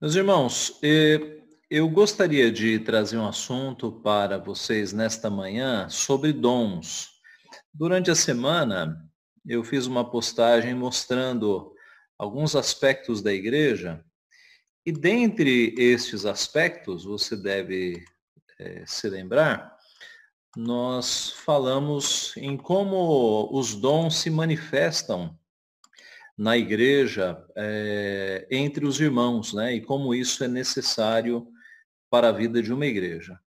Meus irmãos, eu gostaria de trazer um assunto para vocês nesta manhã sobre dons. Durante a semana, eu fiz uma postagem mostrando alguns aspectos da igreja, e dentre estes aspectos, você deve é, se lembrar, nós falamos em como os dons se manifestam na igreja é, entre os irmãos, né? E como isso é necessário para a vida de uma igreja.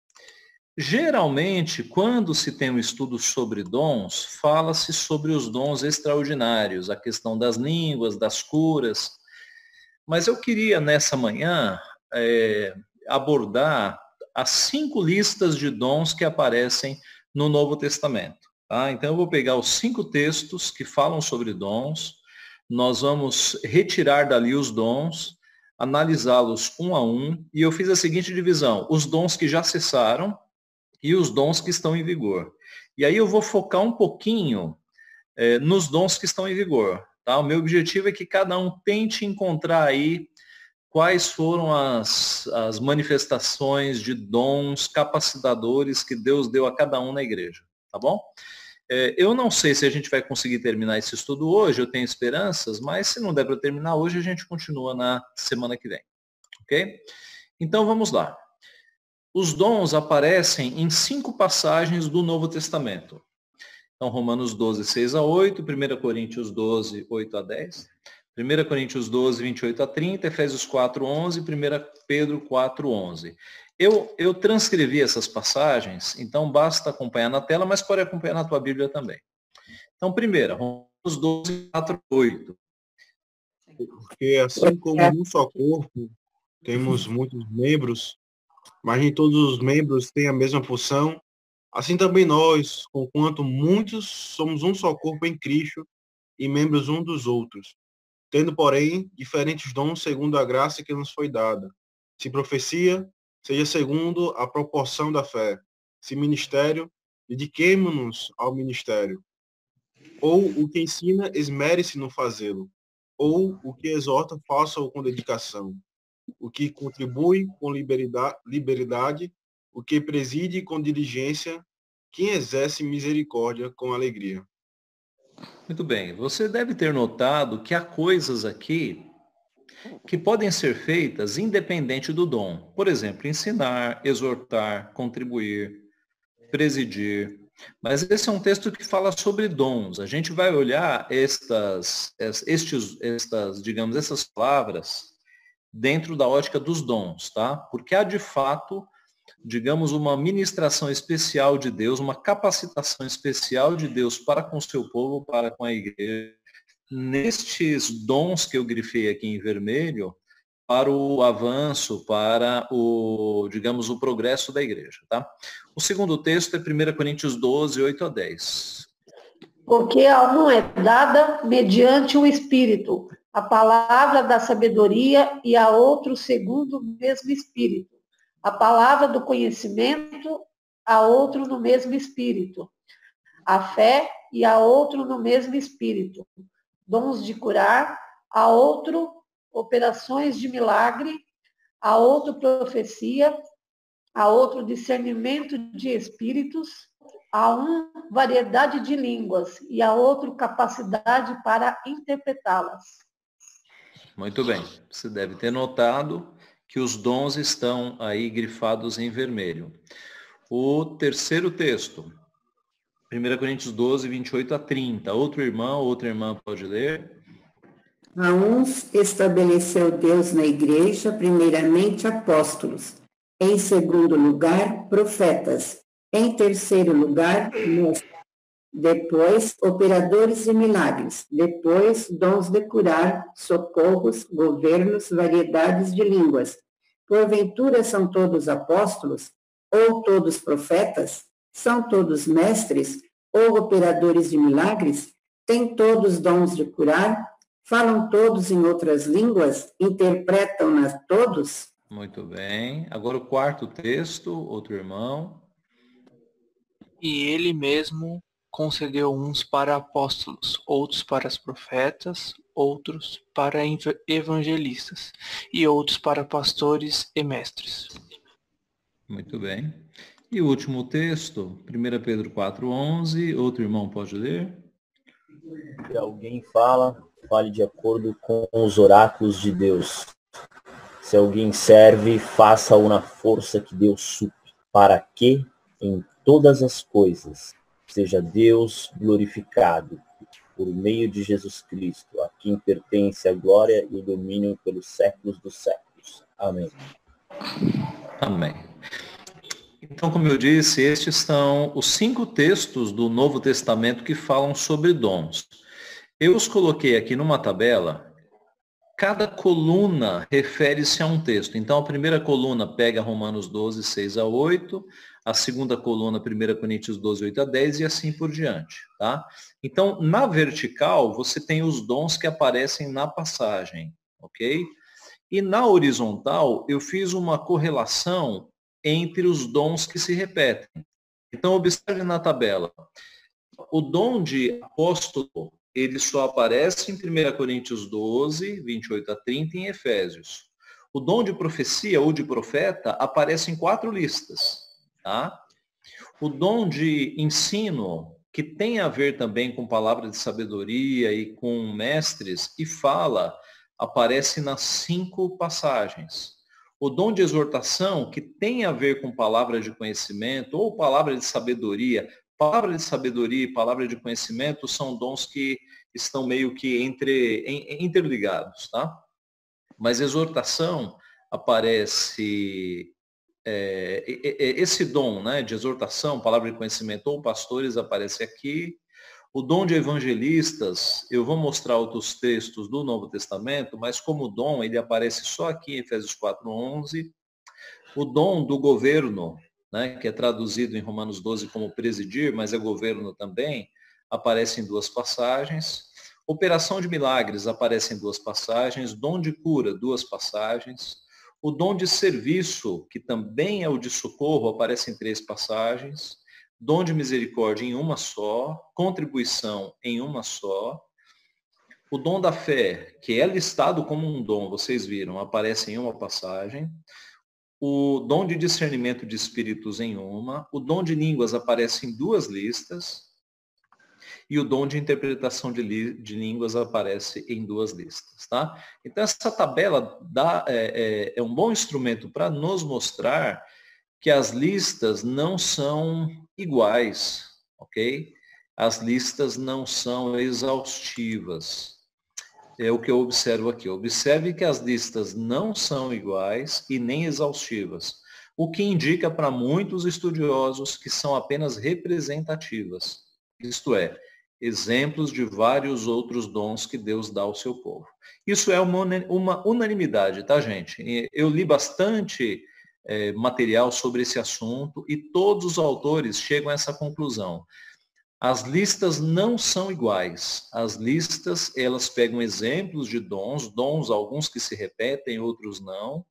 Geralmente, quando se tem um estudo sobre dons, fala-se sobre os dons extraordinários, a questão das línguas, das curas. Mas eu queria, nessa manhã, é, abordar as cinco listas de dons que aparecem no Novo Testamento. Tá? Então, eu vou pegar os cinco textos que falam sobre dons, nós vamos retirar dali os dons, analisá-los um a um, e eu fiz a seguinte divisão: os dons que já cessaram e os dons que estão em vigor. E aí eu vou focar um pouquinho é, nos dons que estão em vigor. Tá? O meu objetivo é que cada um tente encontrar aí quais foram as, as manifestações de dons capacitadores que Deus deu a cada um na igreja, tá bom? É, eu não sei se a gente vai conseguir terminar esse estudo hoje, eu tenho esperanças, mas se não der para terminar hoje, a gente continua na semana que vem, ok? Então vamos lá. Os dons aparecem em cinco passagens do Novo Testamento. Então, Romanos 12, 6 a 8, 1 Coríntios 12, 8 a 10, 1 Coríntios 12, 28 a 30, Efésios 4, 11, 1 Pedro 4, 11. Eu, eu transcrevi essas passagens, então basta acompanhar na tela, mas pode acompanhar na tua Bíblia também. Então, primeira, Romanos 12, 4, 8. Porque assim como um só corpo, temos muitos membros, mas nem todos os membros têm a mesma função, assim também nós, conquanto muitos, somos um só corpo em Cristo e membros um dos outros tendo, porém, diferentes dons segundo a graça que nos foi dada. Se profecia, seja segundo a proporção da fé. Se ministério, dediquemo-nos ao ministério. Ou o que ensina, esmere-se no fazê-lo. Ou o que exorta, faça-o com dedicação. O que contribui com liberdade, o que preside com diligência, quem exerce misericórdia com alegria. Muito bem. Você deve ter notado que há coisas aqui que podem ser feitas independente do dom. Por exemplo, ensinar, exortar, contribuir, presidir. Mas esse é um texto que fala sobre dons. A gente vai olhar estas, estes, estas, digamos, essas palavras dentro da ótica dos dons, tá? Porque há de fato digamos, uma ministração especial de Deus, uma capacitação especial de Deus para com o seu povo, para com a igreja, nestes dons que eu grifei aqui em vermelho, para o avanço, para o, digamos, o progresso da igreja, tá? O segundo texto é 1 Coríntios 12, 8 a 10. Porque a um é dada mediante o Espírito, a palavra da sabedoria e a outro segundo o mesmo Espírito a palavra do conhecimento a outro no mesmo espírito, a fé e a outro no mesmo espírito, dons de curar, a outro operações de milagre, a outro profecia, a outro discernimento de espíritos, a um variedade de línguas e a outro capacidade para interpretá-las. Muito bem. Você deve ter notado que os dons estão aí grifados em vermelho. O terceiro texto, 1 Coríntios 12, 28 a 30. Outro irmão, outra irmã pode ler. A uns estabeleceu Deus na igreja, primeiramente apóstolos, em segundo lugar, profetas, em terceiro lugar, depois operadores de milagres, depois dons de curar, socorros, governos, variedades de línguas. Porventura são todos apóstolos, ou todos profetas, são todos mestres, ou operadores de milagres, têm todos dons de curar, falam todos em outras línguas, interpretam-nas todos? Muito bem. Agora o quarto texto, outro irmão. E ele mesmo concedeu uns para apóstolos, outros para os profetas, outros para evangelistas e outros para pastores e mestres. Muito bem. E o último texto, 1 Pedro 4,11, outro irmão pode ler? Se alguém fala, fale de acordo com os oráculos de Deus. Se alguém serve, faça-o na força que Deus supre, para que, em todas as coisas, seja Deus glorificado por meio de Jesus Cristo, a quem pertence a glória e o domínio pelos séculos dos séculos. Amém. Amém. Então, como eu disse, estes são os cinco textos do Novo Testamento que falam sobre dons. Eu os coloquei aqui numa tabela. Cada coluna refere-se a um texto. Então, a primeira coluna pega Romanos 12, 6 a 8 a segunda coluna, 1 Coríntios 12, 8 a 10 e assim por diante. Tá? Então, na vertical, você tem os dons que aparecem na passagem, ok? E na horizontal, eu fiz uma correlação entre os dons que se repetem. Então, observe na tabela. O dom de apóstolo, ele só aparece em 1 Coríntios 12, 28 a 30 em Efésios. O dom de profecia ou de profeta aparece em quatro listas. Tá? O dom de ensino, que tem a ver também com palavra de sabedoria e com mestres, e fala, aparece nas cinco passagens. O dom de exortação, que tem a ver com palavra de conhecimento ou palavra de sabedoria, palavra de sabedoria e palavra de conhecimento são dons que estão meio que entre, interligados, tá? Mas exortação aparece é, esse dom né, de exortação, palavra de conhecimento ou pastores aparece aqui. O dom de evangelistas, eu vou mostrar outros textos do Novo Testamento, mas como dom, ele aparece só aqui em Efésios 4.11. O dom do governo, né, que é traduzido em Romanos 12 como presidir, mas é governo também, aparece em duas passagens. Operação de milagres aparece em duas passagens. Dom de cura, duas passagens. O dom de serviço, que também é o de socorro, aparece em três passagens. Dom de misericórdia em uma só. Contribuição em uma só. O dom da fé, que é listado como um dom, vocês viram, aparece em uma passagem. O dom de discernimento de espíritos em uma. O dom de línguas aparece em duas listas e o dom de interpretação de, de línguas aparece em duas listas. Tá? Então, essa tabela dá, é, é, é um bom instrumento para nos mostrar que as listas não são iguais, ok? As listas não são exaustivas. É o que eu observo aqui. Observe que as listas não são iguais e nem exaustivas, o que indica para muitos estudiosos que são apenas representativas. Isto é, exemplos de vários outros dons que Deus dá ao seu povo. Isso é uma, unanimidade, tá, gente? Eu li bastante é, material sobre esse assunto e todos os autores chegam a essa conclusão. As listas não são iguais. As listas, elas pegam exemplos de dons, dons alguns que se repetem, outros não.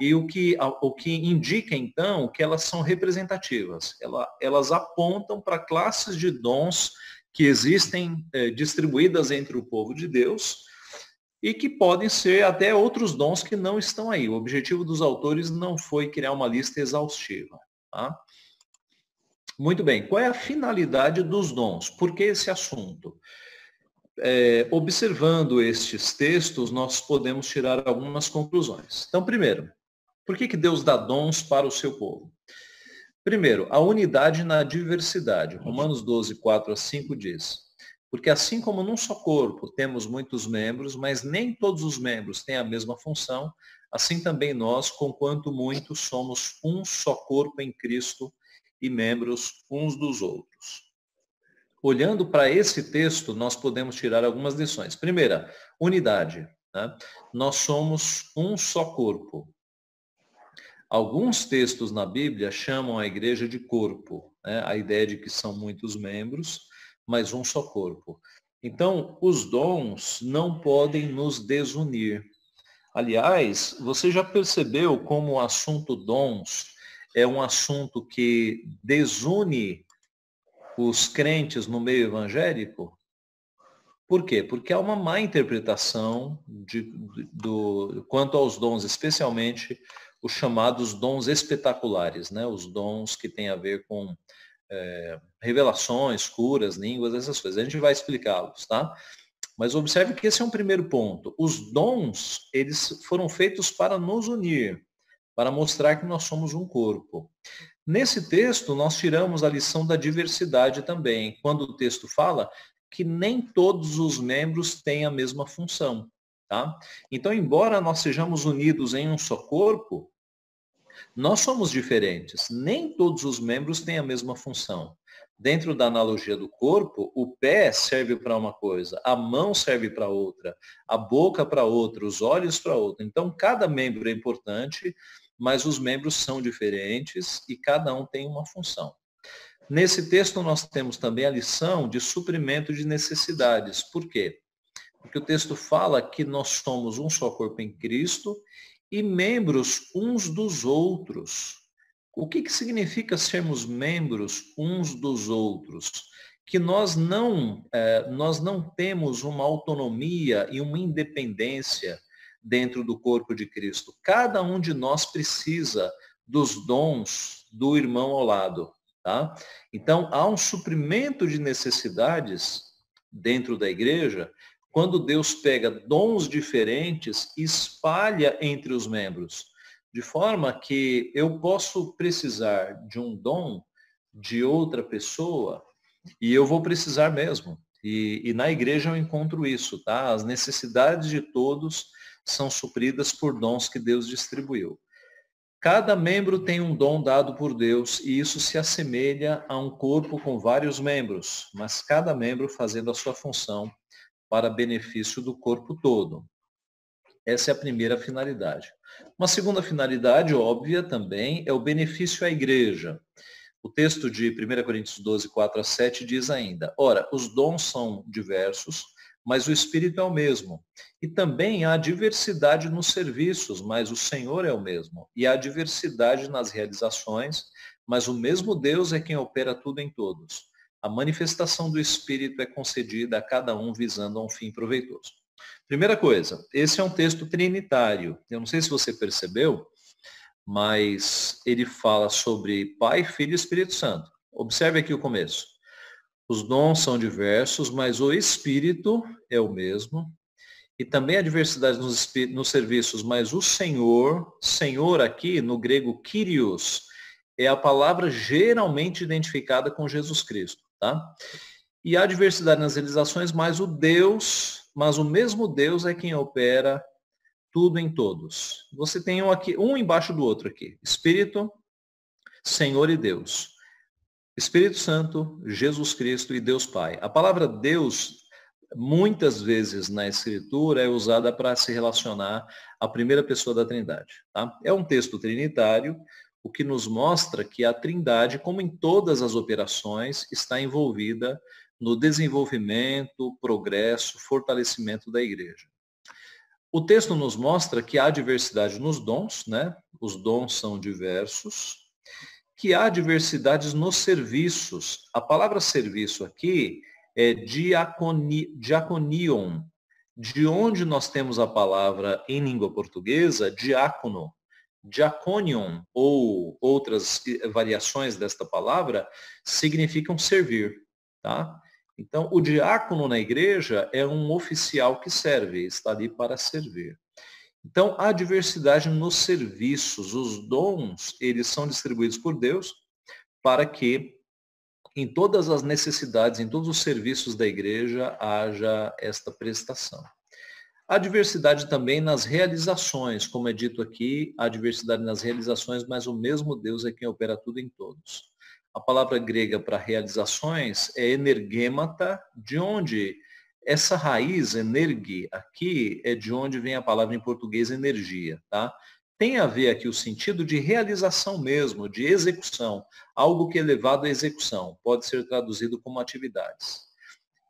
E o que, o que indica, então, que elas são representativas. elas apontam para classes de dons que existem é, distribuídas entre o povo de Deus e que podem ser até outros dons que não estão aí. O objetivo dos autores não foi criar uma lista exaustiva. Tá? Muito bem, qual é a finalidade dos dons? Por que esse assunto? É, observando estes textos, nós podemos tirar algumas conclusões. Então, primeiro, por que, que Deus dá dons para o seu povo? Primeiro, a unidade na diversidade. Romanos 12, 4 a 5 diz, porque assim como num só corpo temos muitos membros, mas nem todos os membros têm a mesma função, assim também nós, conquanto muitos, somos um só corpo em Cristo e membros uns dos outros. Olhando para esse texto, nós podemos tirar algumas lições. Primeira, unidade. Né? Nós somos um só corpo. Alguns textos na Bíblia chamam a igreja de corpo, né? a ideia de que são muitos membros, mas um só corpo. Então, os dons não podem nos desunir. Aliás, você já percebeu como o assunto dons é um assunto que desune os crentes no meio evangélico? Por quê? Porque há uma má interpretação de, do, quanto aos dons, especialmente os chamados dons espetaculares, né? os dons que têm a ver com é, revelações, curas, línguas, essas coisas. A gente vai explicá-los, tá? Mas observe que esse é um primeiro ponto. Os dons, eles foram feitos para nos unir, para mostrar que nós somos um corpo. Nesse texto, nós tiramos a lição da diversidade também, quando o texto fala que nem todos os membros têm a mesma função. Tá? Então, embora nós sejamos unidos em um só corpo, nós somos diferentes. Nem todos os membros têm a mesma função. Dentro da analogia do corpo, o pé serve para uma coisa, a mão serve para outra, a boca para outra, os olhos para outra. Então, cada membro é importante, mas os membros são diferentes e cada um tem uma função. Nesse texto, nós temos também a lição de suprimento de necessidades. Por quê? Porque o texto fala que nós somos um só corpo em Cristo e membros uns dos outros. O que, que significa sermos membros uns dos outros? Que nós não, é, nós não temos uma autonomia e uma independência dentro do corpo de Cristo. Cada um de nós precisa dos dons do irmão ao lado. Tá? Então, há um suprimento de necessidades dentro da igreja quando Deus pega dons diferentes espalha entre os membros, de forma que eu posso precisar de um dom de outra pessoa e eu vou precisar mesmo. E, e na igreja eu encontro isso, tá? As necessidades de todos são supridas por dons que Deus distribuiu. Cada membro tem um dom dado por Deus e isso se assemelha a um corpo com vários membros, mas cada membro fazendo a sua função para benefício do corpo todo. Essa é a primeira finalidade. Uma segunda finalidade óbvia também é o benefício à igreja. O texto de 1 Coríntios 12, 4 a 7 diz ainda, ora, os dons são diversos, mas o Espírito é o mesmo. E também há diversidade nos serviços, mas o Senhor é o mesmo. E há diversidade nas realizações, mas o mesmo Deus é quem opera tudo em todos. A manifestação do Espírito é concedida a cada um visando a um fim proveitoso. Primeira coisa, esse é um texto trinitário. Eu não sei se você percebeu, mas ele fala sobre Pai, Filho e Espírito Santo. Observe aqui o começo. Os dons são diversos, mas o espírito é o mesmo. E também a diversidade nos, nos serviços, mas o Senhor, Senhor aqui no grego Kyrios, é a palavra geralmente identificada com Jesus Cristo, tá? E há diversidade nas realizações, mas o Deus, mas o mesmo Deus é quem opera tudo em todos. Você tem um aqui, um embaixo do outro aqui. Espírito, Senhor e Deus. Espírito Santo, Jesus Cristo e Deus Pai. A palavra Deus, muitas vezes na Escritura, é usada para se relacionar à primeira pessoa da Trindade. Tá? É um texto trinitário, o que nos mostra que a Trindade, como em todas as operações, está envolvida no desenvolvimento, progresso, fortalecimento da igreja. O texto nos mostra que há diversidade nos dons, né? Os dons são diversos, que há diversidades nos serviços. A palavra serviço aqui é diaconi, diaconion, de onde nós temos a palavra em língua portuguesa diácono. Diaconion, ou outras variações desta palavra, significam servir. Tá? Então, o diácono na igreja é um oficial que serve, está ali para servir. Então, há diversidade nos serviços. Os dons, eles são distribuídos por Deus para que em todas as necessidades, em todos os serviços da igreja, haja esta prestação. Há diversidade também nas realizações, como é dito aqui, há diversidade nas realizações, mas o mesmo Deus é quem opera tudo em todos. A palavra grega para realizações é energêmata, de onde essa raiz, energi, aqui é de onde vem a palavra em português energia, tá? Tem a ver aqui o sentido de realização mesmo, de execução, algo que é levado à execução, pode ser traduzido como atividades.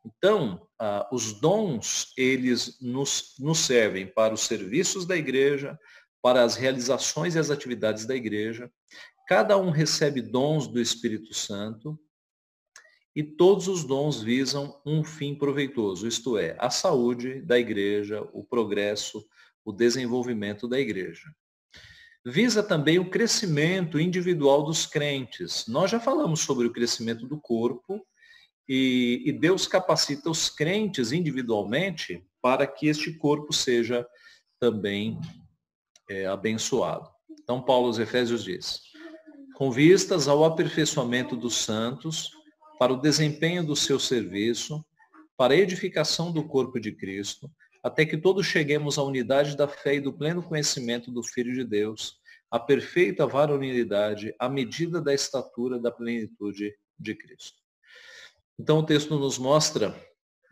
Então, ah, os dons, eles nos, nos servem para os serviços da igreja, para as realizações e as atividades da igreja. Cada um recebe dons do Espírito Santo, e todos os dons visam um fim proveitoso, isto é, a saúde da igreja, o progresso, o desenvolvimento da igreja. Visa também o crescimento individual dos crentes. Nós já falamos sobre o crescimento do corpo e, e Deus capacita os crentes individualmente para que este corpo seja também é, abençoado. Então, Paulo aos Efésios diz, com vistas ao aperfeiçoamento dos santos, para o desempenho do seu serviço, para a edificação do corpo de Cristo, até que todos cheguemos à unidade da fé e do pleno conhecimento do Filho de Deus, à perfeita varonilidade, à medida da estatura da plenitude de Cristo. Então o texto nos mostra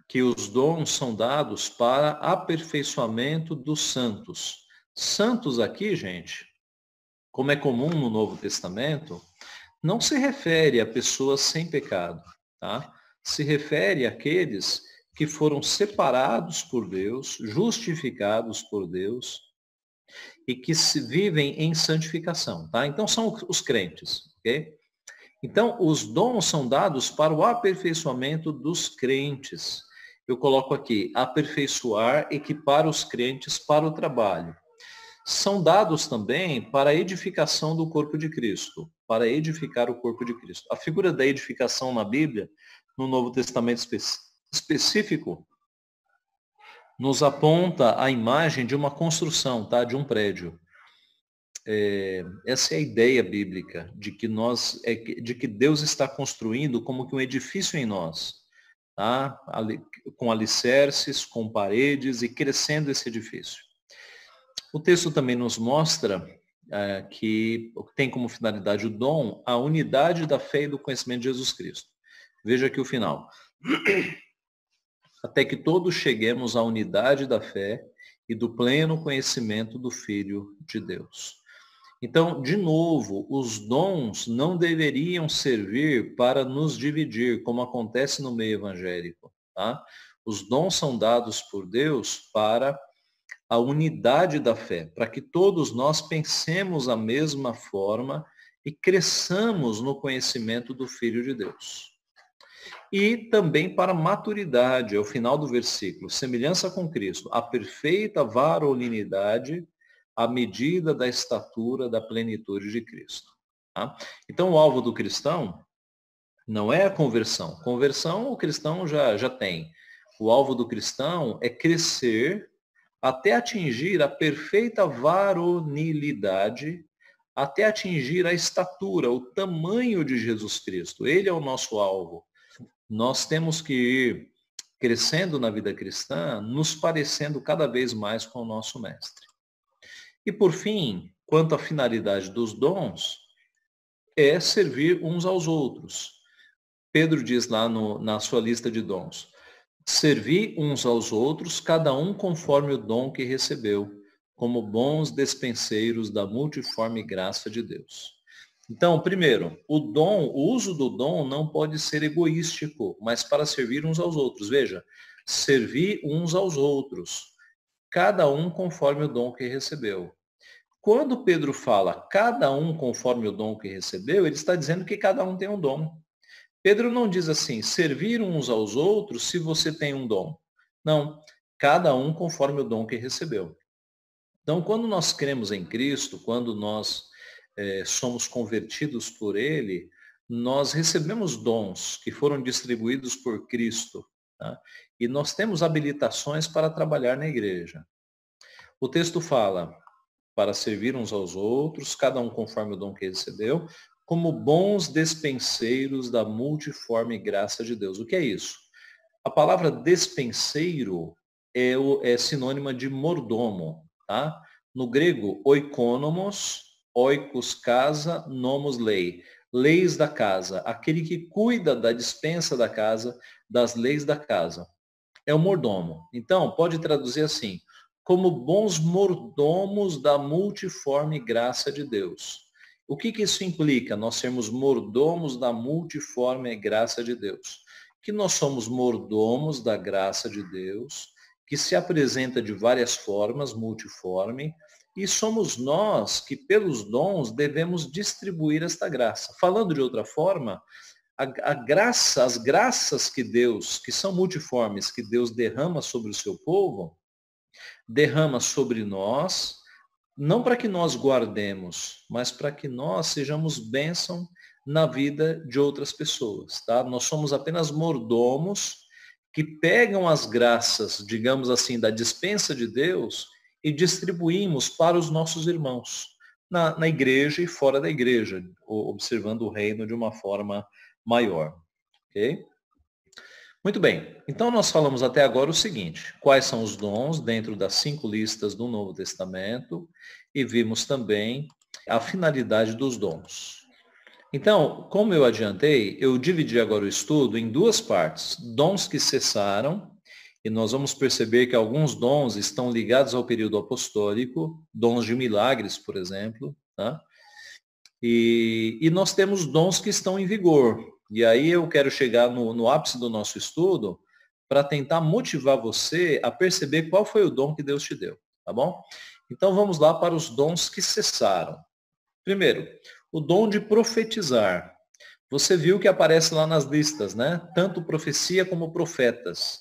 que os dons são dados para aperfeiçoamento dos santos. Santos aqui, gente, como é comum no Novo Testamento, não se refere a pessoas sem pecado, tá? Se refere àqueles que foram separados por Deus, justificados por Deus e que se vivem em santificação, tá? Então são os crentes, ok? Então os dons são dados para o aperfeiçoamento dos crentes. Eu coloco aqui, aperfeiçoar, equipar os crentes para o trabalho são dados também para a edificação do corpo de Cristo, para edificar o corpo de Cristo. A figura da edificação na Bíblia, no Novo Testamento espe específico, nos aponta a imagem de uma construção, tá? de um prédio. É, essa é a ideia bíblica de que nós, é, de que Deus está construindo como que um edifício em nós, tá? com alicerces, com paredes e crescendo esse edifício. O texto também nos mostra é, que tem como finalidade o dom a unidade da fé e do conhecimento de Jesus Cristo. Veja aqui o final. Até que todos cheguemos à unidade da fé e do pleno conhecimento do Filho de Deus. Então, de novo, os dons não deveriam servir para nos dividir, como acontece no meio evangélico. Tá? Os dons são dados por Deus para a unidade da fé, para que todos nós pensemos a mesma forma e cresçamos no conhecimento do Filho de Deus. E também para maturidade, é o final do versículo, semelhança com Cristo, a perfeita varolinidade à medida da estatura da plenitude de Cristo. Tá? Então, o alvo do cristão não é a conversão. Conversão o cristão já, já tem. O alvo do cristão é crescer até atingir a perfeita varonilidade, até atingir a estatura, o tamanho de Jesus Cristo. Ele é o nosso alvo. Nós temos que ir crescendo na vida cristã, nos parecendo cada vez mais com o nosso Mestre. E por fim, quanto à finalidade dos dons, é servir uns aos outros. Pedro diz lá no, na sua lista de dons, Servi uns aos outros, cada um conforme o dom que recebeu, como bons despenseiros da multiforme graça de Deus. Então, primeiro, o dom, o uso do dom não pode ser egoístico, mas para servir uns aos outros. Veja, servir uns aos outros, cada um conforme o dom que recebeu. Quando Pedro fala cada um conforme o dom que recebeu, ele está dizendo que cada um tem um dom. Pedro não diz assim, servir uns aos outros se você tem um dom. Não, cada um conforme o dom que recebeu. Então, quando nós cremos em Cristo, quando nós é, somos convertidos por Ele, nós recebemos dons que foram distribuídos por Cristo. Tá? E nós temos habilitações para trabalhar na igreja. O texto fala para servir uns aos outros, cada um conforme o dom que recebeu, como bons despenseiros da multiforme graça de Deus. O que é isso? A palavra despenseiro é, o, é sinônima de mordomo. Tá? No grego, oikonomos, oikos casa, nomos lei. Leis da casa, aquele que cuida da dispensa da casa, das leis da casa. É o mordomo. Então, pode traduzir assim, como bons mordomos da multiforme graça de Deus. O que, que isso implica? Nós sermos mordomos da multiforme graça de Deus. Que nós somos mordomos da graça de Deus, que se apresenta de várias formas, multiforme, e somos nós que, pelos dons, devemos distribuir esta graça. Falando de outra forma, a, a, graça, as graças que Deus, que são multiformes, que Deus derrama sobre o seu povo, derrama sobre nós, não para que nós guardemos, mas para que nós sejamos bênção na vida de outras pessoas, tá? Nós somos apenas mordomos que pegam as graças, digamos assim, da dispensa de Deus e distribuímos para os nossos irmãos, na, na igreja e fora da igreja, observando o reino de uma forma maior. Ok? Muito bem, então nós falamos até agora o seguinte, quais são os dons dentro das cinco listas do Novo Testamento e vimos também a finalidade dos dons. Então, como eu adiantei, eu dividi agora o estudo em duas partes, dons que cessaram, e nós vamos perceber que alguns dons estão ligados ao período apostólico, dons de milagres, por exemplo, tá? e, e nós temos dons que estão em vigor, e aí eu quero chegar no, no ápice do nosso estudo para tentar motivar você a perceber qual foi o dom que Deus te deu, tá bom? Então vamos lá para os dons que cessaram. Primeiro, o dom de profetizar. Você viu que aparece lá nas listas, né? Tanto profecia como profetas.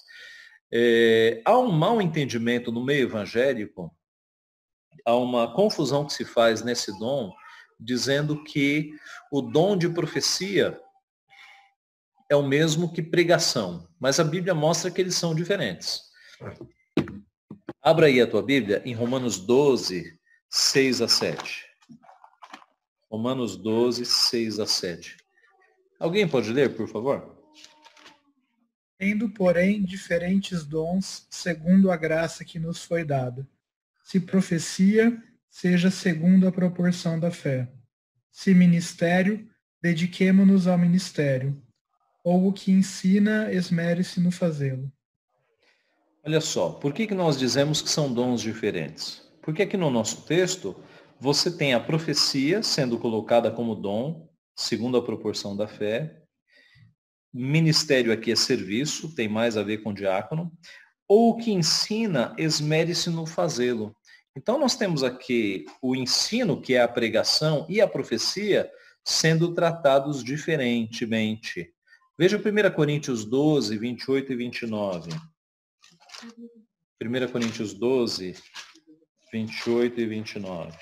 É, há um mau entendimento no meio evangélico, há uma confusão que se faz nesse dom, dizendo que o dom de profecia é o mesmo que pregação, mas a Bíblia mostra que eles são diferentes. Abra aí a tua Bíblia em Romanos 12, 6 a 7. Romanos 12, 6 a 7. Alguém pode ler, por favor? Tendo, porém, diferentes dons, segundo a graça que nos foi dada. Se profecia, seja segundo a proporção da fé. Se ministério, dediquemo-nos ao ministério ou o que ensina, esmere-se no fazê-lo. Olha só, por que, que nós dizemos que são dons diferentes? Porque aqui no nosso texto, você tem a profecia sendo colocada como dom, segundo a proporção da fé. Ministério aqui é serviço, tem mais a ver com diácono. Ou o que ensina, esmere-se no fazê-lo. Então nós temos aqui o ensino, que é a pregação, e a profecia sendo tratados diferentemente. Veja 1 Coríntios 12, 28 e 29. 1 Coríntios 12, 28 e 29.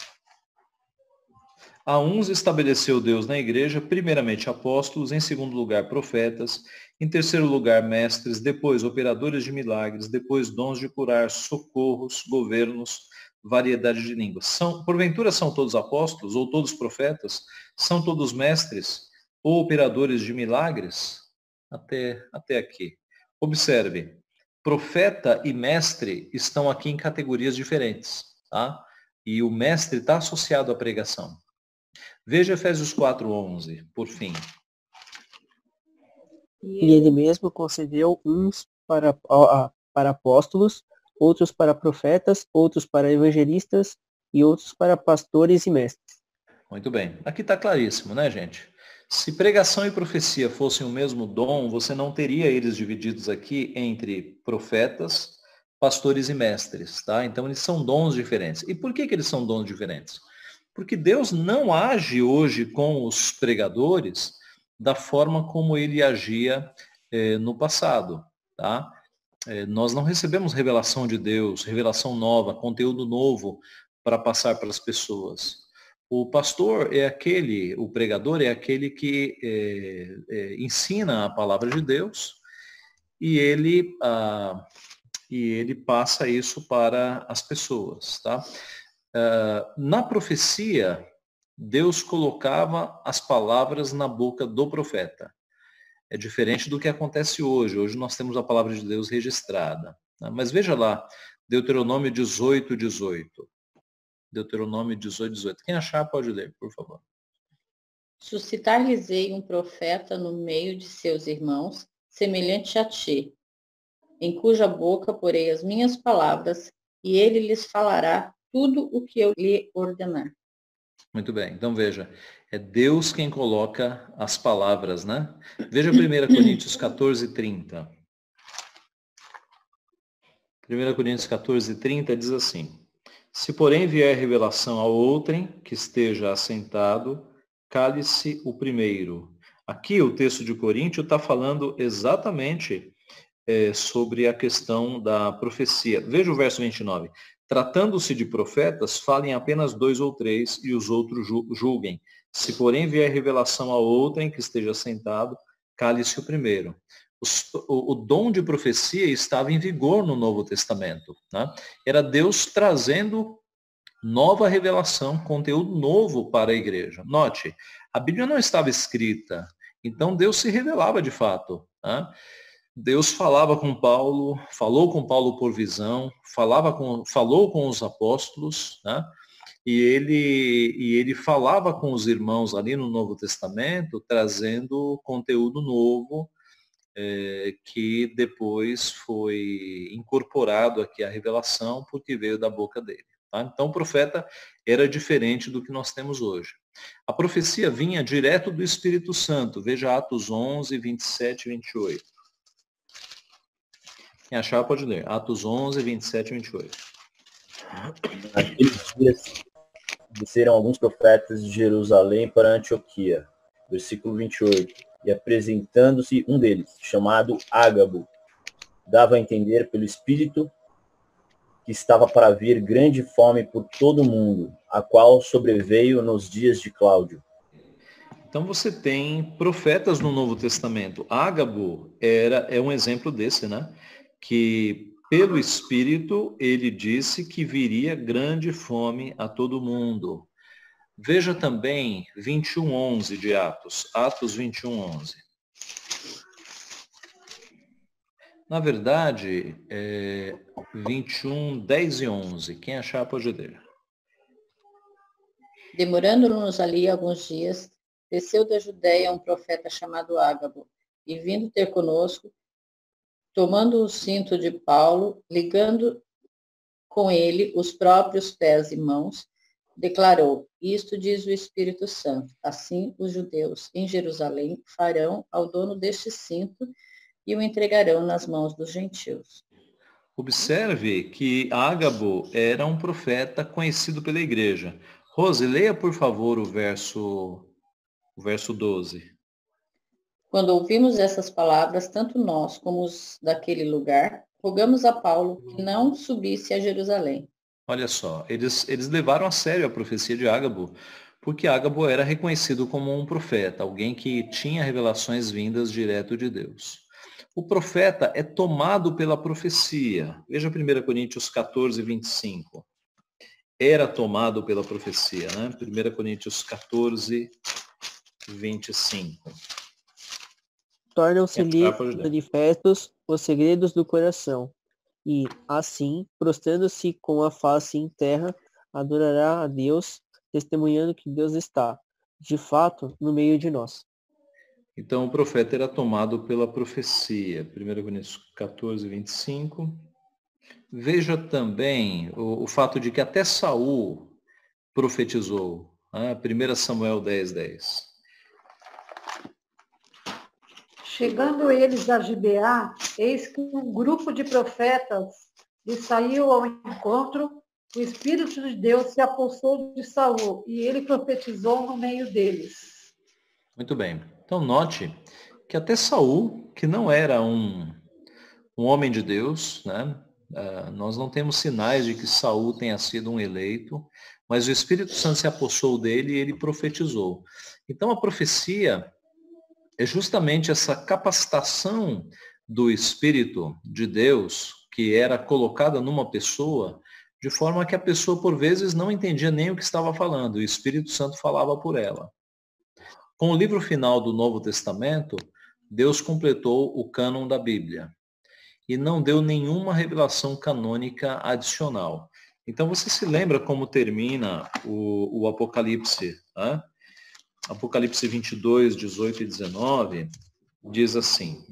A uns estabeleceu Deus na igreja, primeiramente apóstolos, em segundo lugar profetas, em terceiro lugar mestres, depois operadores de milagres, depois dons de curar, socorros, governos, variedade de línguas. São, porventura são todos apóstolos ou todos profetas? São todos mestres ou operadores de milagres? Até, até aqui. Observe, profeta e mestre estão aqui em categorias diferentes, tá? E o mestre está associado à pregação. Veja Efésios 4:11, por fim. E ele mesmo concedeu uns para, para apóstolos, outros para profetas, outros para evangelistas e outros para pastores e mestres. Muito bem. Aqui está claríssimo, né, gente? Se pregação e profecia fossem o mesmo dom, você não teria eles divididos aqui entre profetas, pastores e mestres, tá? Então eles são dons diferentes. E por que, que eles são dons diferentes? Porque Deus não age hoje com os pregadores da forma como ele agia eh, no passado, tá? Eh, nós não recebemos revelação de Deus, revelação nova, conteúdo novo para passar para as pessoas. O pastor é aquele, o pregador é aquele que é, é, ensina a palavra de Deus e ele, ah, e ele passa isso para as pessoas. Tá? Ah, na profecia, Deus colocava as palavras na boca do profeta. É diferente do que acontece hoje. Hoje nós temos a palavra de Deus registrada. Tá? Mas veja lá, Deuteronômio 18, 18. Deuteronômio 18, 18. Quem achar pode ler, por favor. Suscitar-lhes-ei um profeta no meio de seus irmãos, semelhante a ti, em cuja boca porei as minhas palavras, e ele lhes falará tudo o que eu lhe ordenar. Muito bem, então veja, é Deus quem coloca as palavras, né? Veja 1 Coríntios 14, 30. 1 Coríntios 14, 30 diz assim, se, porém, vier revelação a outrem que esteja assentado, cale-se o primeiro. Aqui o texto de Coríntio está falando exatamente é, sobre a questão da profecia. Veja o verso 29. Tratando-se de profetas, falem apenas dois ou três e os outros julguem. Se porém vier revelação a outrem que esteja sentado, cale-se o primeiro. O, o, dom de profecia estava em vigor no Novo Testamento. Né? Era Deus trazendo nova revelação, conteúdo novo para a igreja. Note, a Bíblia não estava escrita, então Deus se revelava de fato. Né? Deus falava com Paulo, falou com Paulo por visão, falava com, falou com os apóstolos, né? e, ele, e ele falava com os irmãos ali no Novo Testamento, trazendo conteúdo novo, é, que depois foi incorporado aqui à revelação, porque veio da boca dele. Tá? Então o profeta era diferente do que nós temos hoje. A profecia vinha direto do Espírito Santo. Veja Atos 11, 27 e 28. Quem achar pode ler. Atos 11, 27 e 28. Naqueles dias desceram alguns profetas de Jerusalém para Antioquia. Versículo 28. E apresentando-se um deles, chamado Ágabo, dava a entender pelo Espírito que estava para vir grande fome por todo o mundo, a qual sobreveio nos dias de Cláudio. Então você tem profetas no Novo Testamento. Ágabo era é um exemplo desse, né? Que pelo Espírito ele disse que viria grande fome a todo mundo. Veja também 21:11 de Atos, Atos 21:11. Na verdade, é 21, 10 e 11. Quem achar pode ler. Demorando-nos ali alguns dias, desceu da Judéia um profeta chamado Ágabo, e vindo ter conosco, tomando o cinto de Paulo, ligando com ele os próprios pés e mãos, declarou: Isto diz o Espírito Santo. Assim, os judeus em Jerusalém farão ao dono deste cinto e o entregarão nas mãos dos gentios. Observe que Ágabo era um profeta conhecido pela igreja. Rose, leia por favor o verso, o verso 12. Quando ouvimos essas palavras, tanto nós como os daquele lugar, rogamos a Paulo que não subisse a Jerusalém. Olha só, eles, eles levaram a sério a profecia de Ágabo, porque Ágabo era reconhecido como um profeta, alguém que tinha revelações vindas direto de Deus. O profeta é tomado pela profecia. Veja 1 Coríntios 14, 25. Era tomado pela profecia, né? 1 Coríntios 14, 25. Tornam-se-lhe manifestos os segredos do coração, e, assim, prostrando-se com a face em terra, adorará a Deus, testemunhando que Deus está, de fato, no meio de nós. Então o profeta era tomado pela profecia. 1 Coríntios 14, 25. Veja também o, o, fato de que até Saul profetizou. Né? 1 Samuel 10, 10. Chegando eles a Gibeá, eis que um grupo de profetas lhe saiu ao encontro, o Espírito de Deus se apossou de Saul e ele profetizou no meio deles. Muito bem. Então note que até Saul, que não era um, um homem de Deus, né? Uh, nós não temos sinais de que Saul tenha sido um eleito, mas o Espírito Santo se apossou dele e ele profetizou. Então a profecia é justamente essa capacitação do Espírito de Deus que era colocada numa pessoa, de forma que a pessoa por vezes não entendia nem o que estava falando, o Espírito Santo falava por ela. Com o livro final do Novo Testamento, Deus completou o cânon da Bíblia e não deu nenhuma revelação canônica adicional. Então você se lembra como termina o, o Apocalipse? Né? Apocalipse 22, 18 e 19 diz assim: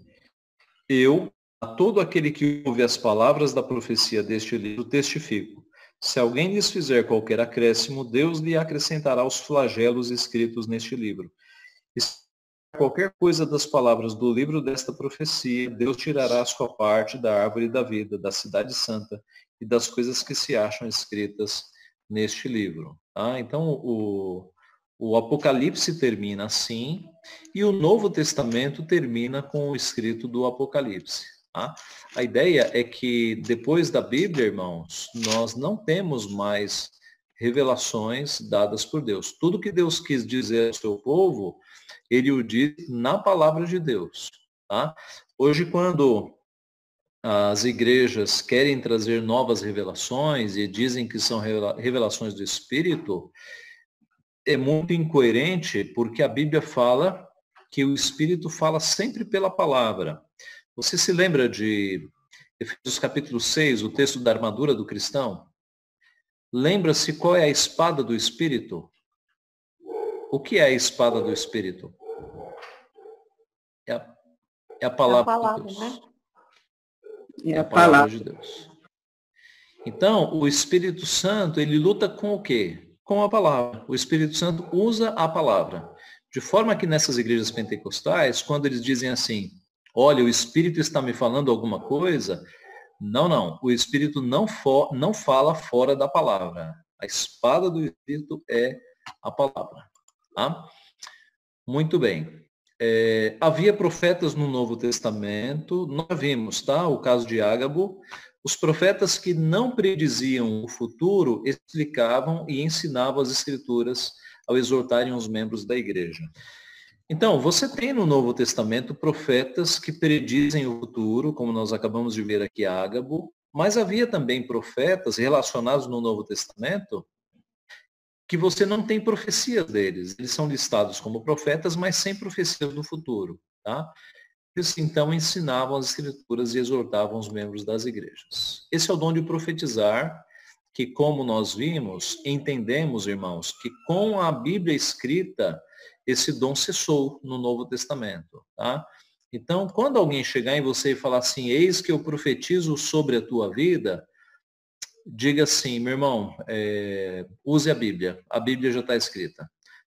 Eu, a todo aquele que ouve as palavras da profecia deste livro, testifico. Se alguém lhes fizer qualquer acréscimo, Deus lhe acrescentará os flagelos escritos neste livro qualquer coisa das palavras do livro desta profecia, Deus tirará a sua parte da árvore da vida, da cidade santa e das coisas que se acham escritas neste livro. Tá? Então, o, O Apocalipse termina assim e o Novo Testamento termina com o escrito do Apocalipse. Tá? A ideia é que depois da Bíblia, irmãos, nós não temos mais revelações dadas por Deus. Tudo que Deus quis dizer ao seu povo, ele o diz na palavra de Deus. Tá? Hoje, quando as igrejas querem trazer novas revelações e dizem que são revelações do Espírito, é muito incoerente porque a Bíblia fala que o Espírito fala sempre pela palavra. Você se lembra de Efésios capítulo 6, o texto da armadura do cristão? Lembra-se qual é a espada do Espírito? O que é a espada do Espírito? É a, é a palavra, é a palavra de Deus. Né? É, é a, palavra, palavra de Deus. Então, o Espírito Santo, ele luta com o quê? Com a palavra. O Espírito Santo usa a palavra. De forma que nessas igrejas pentecostais, quando eles dizem assim, olha, o Espírito está me falando alguma coisa, não, não. O Espírito não, for, não fala fora da palavra. A espada do Espírito é a palavra. Tá? Muito bem. É, havia profetas no Novo Testamento, nós vimos, tá? O caso de Ágabo, os profetas que não prediziam o futuro explicavam e ensinavam as escrituras ao exortarem os membros da igreja. Então, você tem no Novo Testamento profetas que predizem o futuro, como nós acabamos de ver aqui Ágabo, mas havia também profetas relacionados no Novo Testamento que você não tem profecias deles. Eles são listados como profetas, mas sem profecias do futuro. Tá? Eles então ensinavam as escrituras e exortavam os membros das igrejas. Esse é o dom de profetizar, que como nós vimos, entendemos, irmãos, que com a Bíblia escrita, esse dom cessou no Novo Testamento, tá? Então, quando alguém chegar em você e falar assim, eis que eu profetizo sobre a tua vida, diga assim, meu irmão, é, use a Bíblia. A Bíblia já está escrita.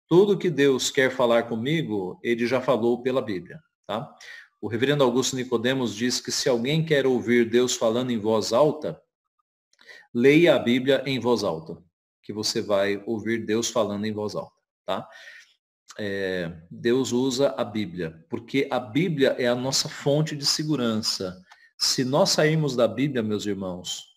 Tudo que Deus quer falar comigo, ele já falou pela Bíblia, tá? O reverendo Augusto Nicodemos diz que se alguém quer ouvir Deus falando em voz alta, leia a Bíblia em voz alta, que você vai ouvir Deus falando em voz alta, tá? É, Deus usa a Bíblia, porque a Bíblia é a nossa fonte de segurança. Se nós sairmos da Bíblia, meus irmãos,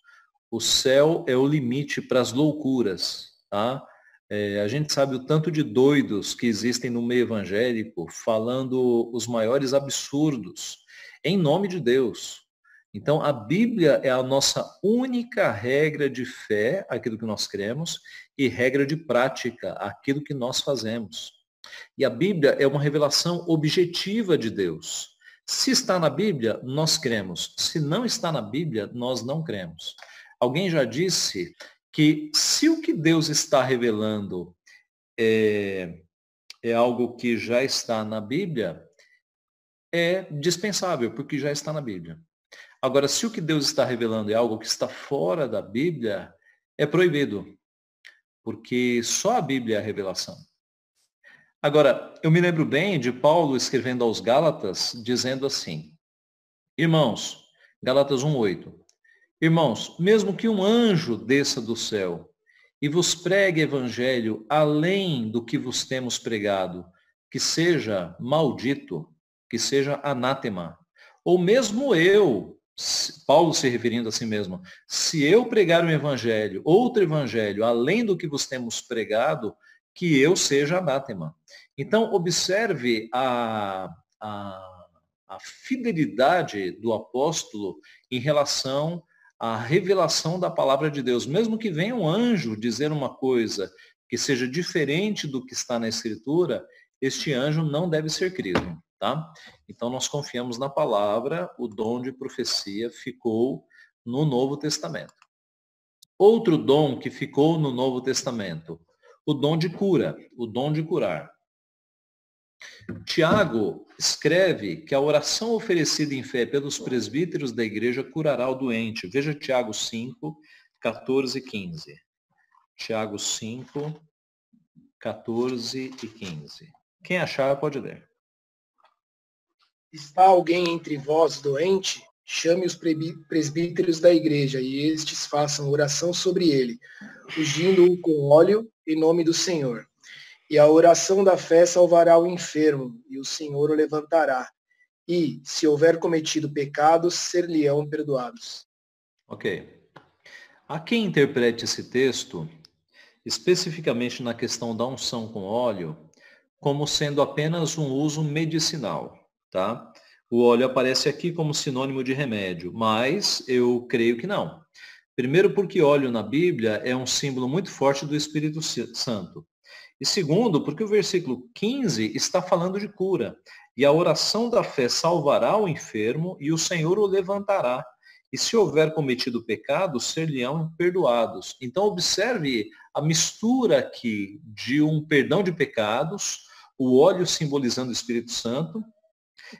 o céu é o limite para as loucuras, tá? É, a gente sabe o tanto de doidos que existem no meio evangélico falando os maiores absurdos em nome de Deus. Então, a Bíblia é a nossa única regra de fé, aquilo que nós cremos, e regra de prática, aquilo que nós fazemos. E a Bíblia é uma revelação objetiva de Deus. Se está na Bíblia, nós cremos. Se não está na Bíblia, nós não cremos. Alguém já disse que se o que Deus está revelando é, é algo que já está na Bíblia, é dispensável, porque já está na Bíblia. Agora, se o que Deus está revelando é algo que está fora da Bíblia, é proibido, porque só a Bíblia é a revelação. Agora, eu me lembro bem de Paulo escrevendo aos Gálatas, dizendo assim, irmãos, Gálatas 1,8, Irmãos, mesmo que um anjo desça do céu e vos pregue evangelho além do que vos temos pregado, que seja maldito, que seja anátema, ou mesmo eu, Paulo se referindo a si mesmo, se eu pregar um evangelho, outro evangelho, além do que vos temos pregado, que eu seja anátema. Então, observe a, a, a fidelidade do apóstolo em relação a revelação da palavra de Deus. Mesmo que venha um anjo dizer uma coisa que seja diferente do que está na Escritura, este anjo não deve ser crido. Tá? Então nós confiamos na palavra, o dom de profecia ficou no Novo Testamento. Outro dom que ficou no Novo Testamento, o dom de cura, o dom de curar. Tiago escreve que a oração oferecida em fé pelos presbíteros da igreja curará o doente. Veja Tiago 5, 14 e 15. Tiago 5, 14 e 15. Quem achar pode ler. Está alguém entre vós doente? Chame os presbíteros da igreja e estes façam oração sobre ele, ungindo-o com óleo em nome do Senhor E a oração da fé salvará o enfermo, e o Senhor o levantará. E, se houver cometido pecados, ser-lhe-ão perdoados. Ok. Há quem interprete esse texto, especificamente na questão da unção com óleo, como sendo apenas um uso medicinal, tá? O óleo aparece aqui como sinônimo de remédio, mas eu creio que não. Primeiro porque óleo na Bíblia é um símbolo muito forte do Espírito Santo. E segundo, porque o versículo 15 está falando de cura. E a oração da fé salvará o enfermo e o Senhor o levantará. E se houver cometido pecado, ser-lhe-ão perdoados. Então observe a mistura aqui de um perdão de pecados, o óleo simbolizando o Espírito Santo,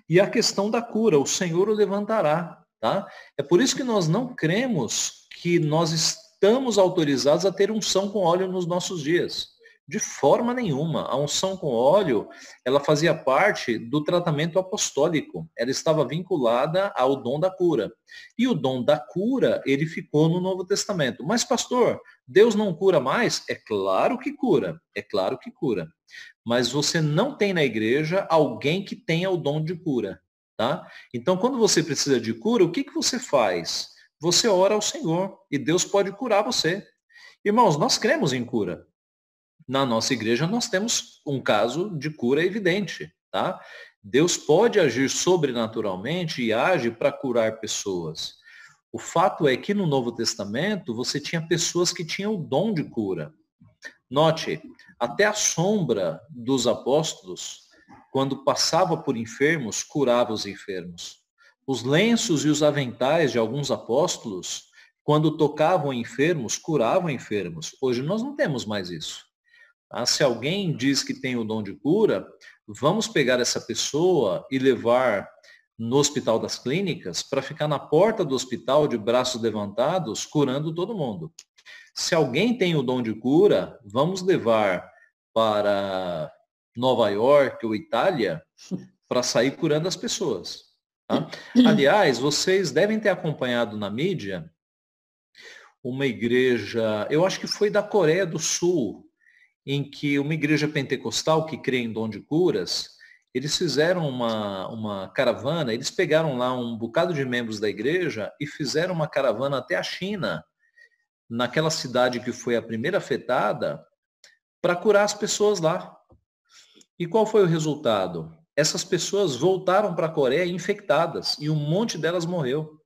e a questão da cura, o Senhor o levantará. Tá? É por isso que nós não cremos que nós estamos autorizados a ter unção com óleo nos nossos dias. De forma nenhuma. A unção com óleo, ela fazia parte do tratamento apostólico. Ela estava vinculada ao dom da cura. E o dom da cura, ele ficou no Novo Testamento. Mas, pastor, Deus não cura mais? É claro que cura. É claro que cura mas você não tem na igreja alguém que tenha o dom de cura. Tá? Então, quando você precisa de cura, o que, que você faz? Você ora ao Senhor e Deus pode curar você. Irmãos, nós cremos em cura. Na nossa igreja nós temos um caso de cura evidente. Tá? Deus pode agir sobrenaturalmente e age para curar pessoas. O fato é que no Novo Testamento você tinha pessoas que tinham o dom de cura. Note, até a sombra dos apóstolos, quando passava por enfermos, curava os enfermos. Os lenços e os aventais de alguns apóstolos, quando tocavam enfermos, curavam enfermos. Hoje nós não temos mais isso. Ah, se alguém diz que tem o dom de cura, vamos pegar essa pessoa e levar no hospital das clínicas para ficar na porta do hospital de braços levantados, curando todo mundo. Se alguém tem o dom de cura, vamos levar para Nova York ou Itália para sair curando as pessoas. Tá? Aliás, vocês devem ter acompanhado na mídia uma igreja, eu acho que foi da Coreia do Sul, em que uma igreja pentecostal que crê em dom de curas, eles fizeram uma, uma caravana, eles pegaram lá um bocado de membros da igreja e fizeram uma caravana até a China, naquela cidade que foi a primeira afetada, para curar as pessoas lá. E qual foi o resultado? Essas pessoas voltaram para a Coreia infectadas e um monte delas morreu.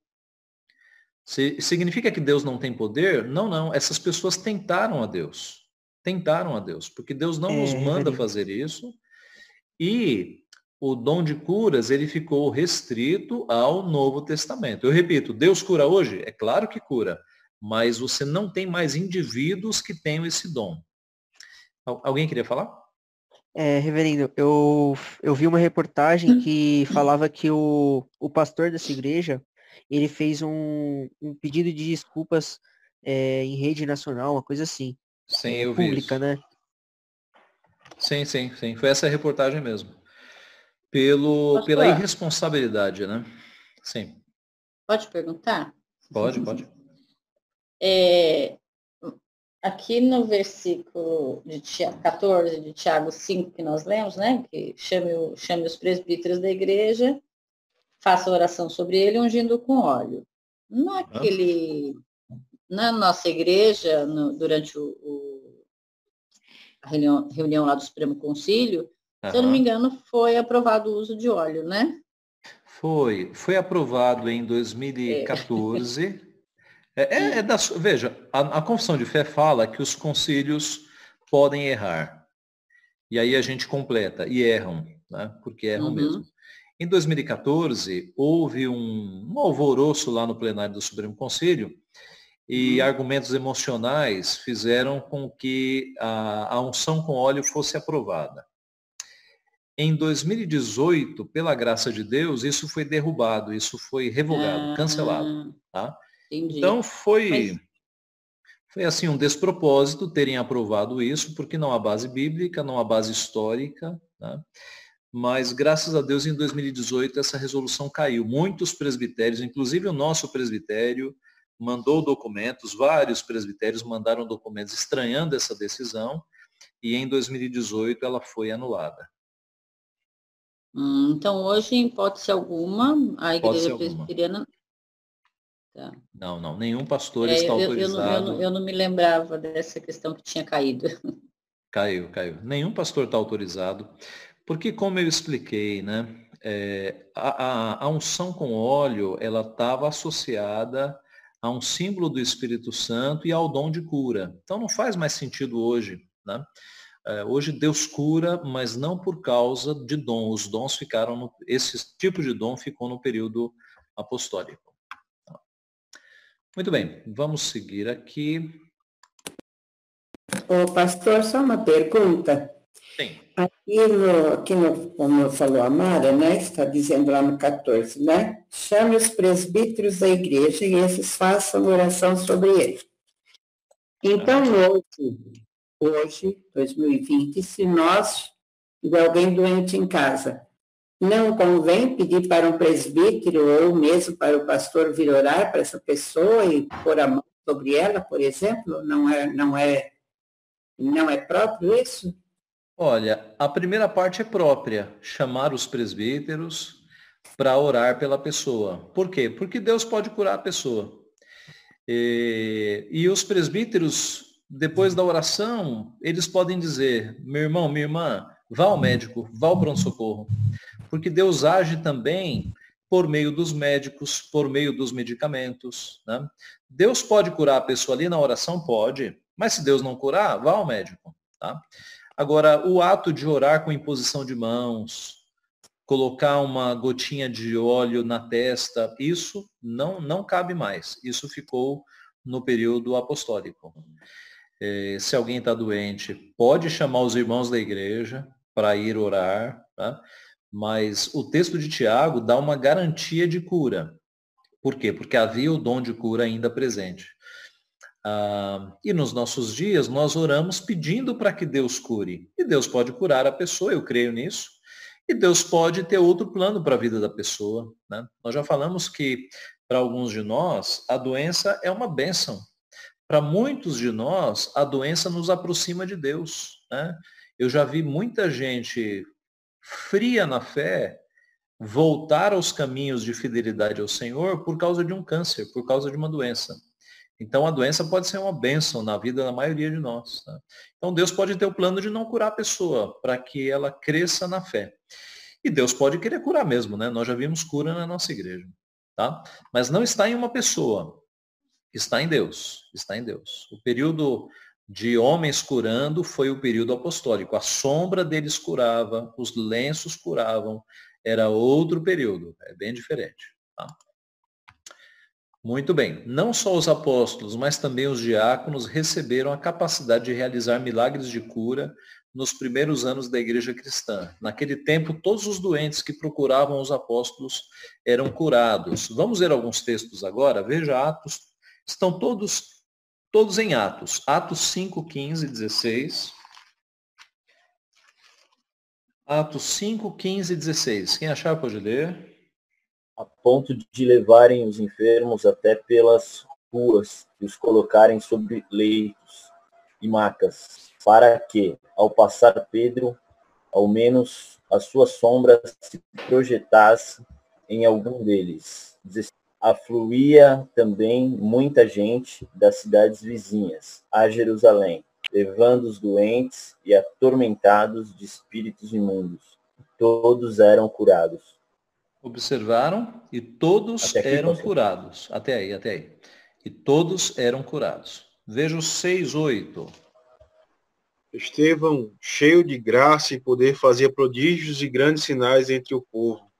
Significa que Deus não tem poder? Não, não. Essas pessoas tentaram a Deus. Tentaram a Deus, porque Deus não é, nos manda fazer isso. E o dom de curas, ele ficou restrito ao Novo Testamento. Eu repito, Deus cura hoje? É claro que cura, mas você não tem mais indivíduos que tenham esse dom. Alguém queria falar? É, reverendo, eu, eu vi uma reportagem que falava que o, o pastor dessa igreja, ele fez um, um pedido de desculpas é, em rede nacional, uma coisa assim. Sim, eu pública, vi Pública, né? Sim, sim, sim. Foi essa reportagem mesmo. Pelo, pela irresponsabilidade, né? Sim. Pode perguntar? Pode, pode. É, aqui no versículo de Tiago, 14 de Tiago 5 que nós lemos, né? Que chame, o, chame os presbíteros da igreja, faça oração sobre ele ungindo com óleo. Naquele, na nossa igreja, no, durante o, o, a reunião, reunião lá do Supremo Concílio, uhum. se eu não me engano, foi aprovado o uso de óleo, né? Foi, foi aprovado em 2014. É. É, é, é da, veja, a, a confissão de fé fala que os concílios podem errar. E aí a gente completa, e erram, né? porque erram uhum. mesmo. Em 2014, houve um, um, alvoroço lá no plenário do Supremo Conselho e uhum. argumentos emocionais fizeram com que a, a unção com óleo fosse aprovada. Em 2018, pela graça de Deus, isso foi derrubado, isso foi revogado, ah. cancelado. Tá? Entendi. Então foi, Mas... foi assim um despropósito terem aprovado isso, porque não há base bíblica, não há base histórica. Né? Mas graças a Deus em 2018 essa resolução caiu. Muitos presbitérios, inclusive o nosso presbitério, mandou documentos, vários presbitérios mandaram documentos estranhando essa decisão. e em 2018 ela foi anulada. Hum, então, hoje, em hipótese alguma, a igreja presbiteriana. Tá. Não, não, nenhum pastor é, está eu, autorizado. Eu, eu, não, eu não me lembrava dessa questão que tinha caído. Caiu, caiu. Nenhum pastor está autorizado, porque como eu expliquei, né, é, a, a, a, unção com óleo, ela estava associada a um símbolo do Espírito Santo e ao dom de cura. Então não faz mais sentido hoje, né? É, hoje Deus cura, mas não por causa de dom. Os dons ficaram, no, esse tipo de dom ficou no período apostólico. Muito bem, vamos seguir aqui. Ô, pastor, só uma pergunta. Sim. Aqui, no, aqui no, como falou a Mara, né, está dizendo lá no 14, né? Chame os presbíteros da igreja e esses façam oração sobre ele. Então, hoje, hoje, 2020, se nós tiver alguém doente em casa, não convém pedir para um presbítero ou mesmo para o pastor vir orar para essa pessoa e pôr a mão sobre ela, por exemplo? Não é, não é, não é próprio isso? Olha, a primeira parte é própria, chamar os presbíteros para orar pela pessoa. Por quê? Porque Deus pode curar a pessoa. E, e os presbíteros, depois da oração, eles podem dizer, meu irmão, minha irmã, vá ao médico, vá ao pronto-socorro porque Deus age também por meio dos médicos, por meio dos medicamentos. Né? Deus pode curar a pessoa ali na oração? Pode. Mas se Deus não curar, vá ao médico. Tá? Agora, o ato de orar com imposição de mãos, colocar uma gotinha de óleo na testa, isso não, não cabe mais. Isso ficou no período apostólico. É, se alguém está doente, pode chamar os irmãos da igreja para ir orar. Tá? Mas o texto de Tiago dá uma garantia de cura. Por quê? Porque havia o dom de cura ainda presente. Ah, e nos nossos dias nós oramos pedindo para que Deus cure. E Deus pode curar a pessoa, eu creio nisso. E Deus pode ter outro plano para a vida da pessoa. Né? Nós já falamos que para alguns de nós a doença é uma bênção. Para muitos de nós a doença nos aproxima de Deus. Né? Eu já vi muita gente fria na fé, voltar aos caminhos de fidelidade ao Senhor por causa de um câncer, por causa de uma doença. Então a doença pode ser uma bênção na vida da maioria de nós. Tá? Então Deus pode ter o plano de não curar a pessoa, para que ela cresça na fé. E Deus pode querer curar mesmo, né? Nós já vimos cura na nossa igreja. Tá? Mas não está em uma pessoa, está em Deus. Está em Deus. O período de homens curando foi o período apostólico. A sombra deles curava, os lenços curavam, era outro período, é bem diferente. Tá? Muito bem. Não só os apóstolos, mas também os diáconos receberam a capacidade de realizar milagres de cura nos primeiros anos da igreja cristã. Naquele tempo, todos os doentes que procuravam os apóstolos eram curados. Vamos ver alguns textos agora. Veja Atos. Estão todos todos em Atos. Atos 5, 15, 16. Atos 5, 15 e 16. Quem achar pode ler. A ponto de levarem os enfermos até pelas ruas e os colocarem sobre leitos e macas, para que, ao passar Pedro, ao menos a sua sombra se projetasse em algum deles afluía também muita gente das cidades vizinhas a Jerusalém, levando os doentes e atormentados de espíritos imundos. Todos eram curados. Observaram? E todos eram curados. Até aí, até aí. E todos eram curados. Veja o 6, 8. Estevão, cheio de graça e poder, fazia prodígios e grandes sinais entre o povo.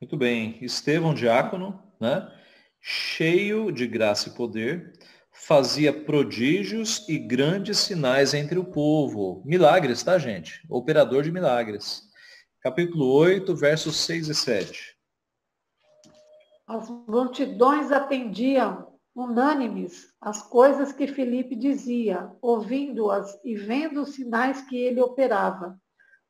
Muito bem. Estevão, diácono, né? cheio de graça e poder, fazia prodígios e grandes sinais entre o povo. Milagres, tá, gente? Operador de milagres. Capítulo 8, versos 6 e 7. As multidões atendiam unânimes as coisas que Felipe dizia, ouvindo-as e vendo os sinais que ele operava,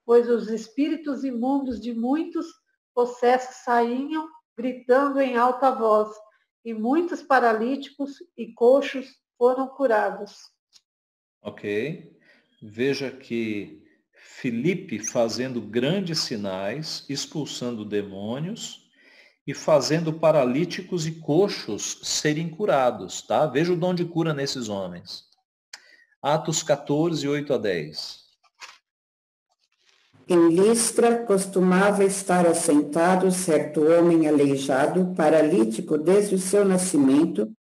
pois os espíritos imundos de muitos possessos saíam gritando em alta voz, e muitos paralíticos e coxos foram curados. Ok. veja que Filipe fazendo grandes sinais, expulsando demônios e fazendo paralíticos e coxos serem curados, tá? Veja o dom de cura nesses homens. Atos 14, 8 a 10. Em Listra costumava estar assentado certo homem aleijado, paralítico desde o seu nascimento,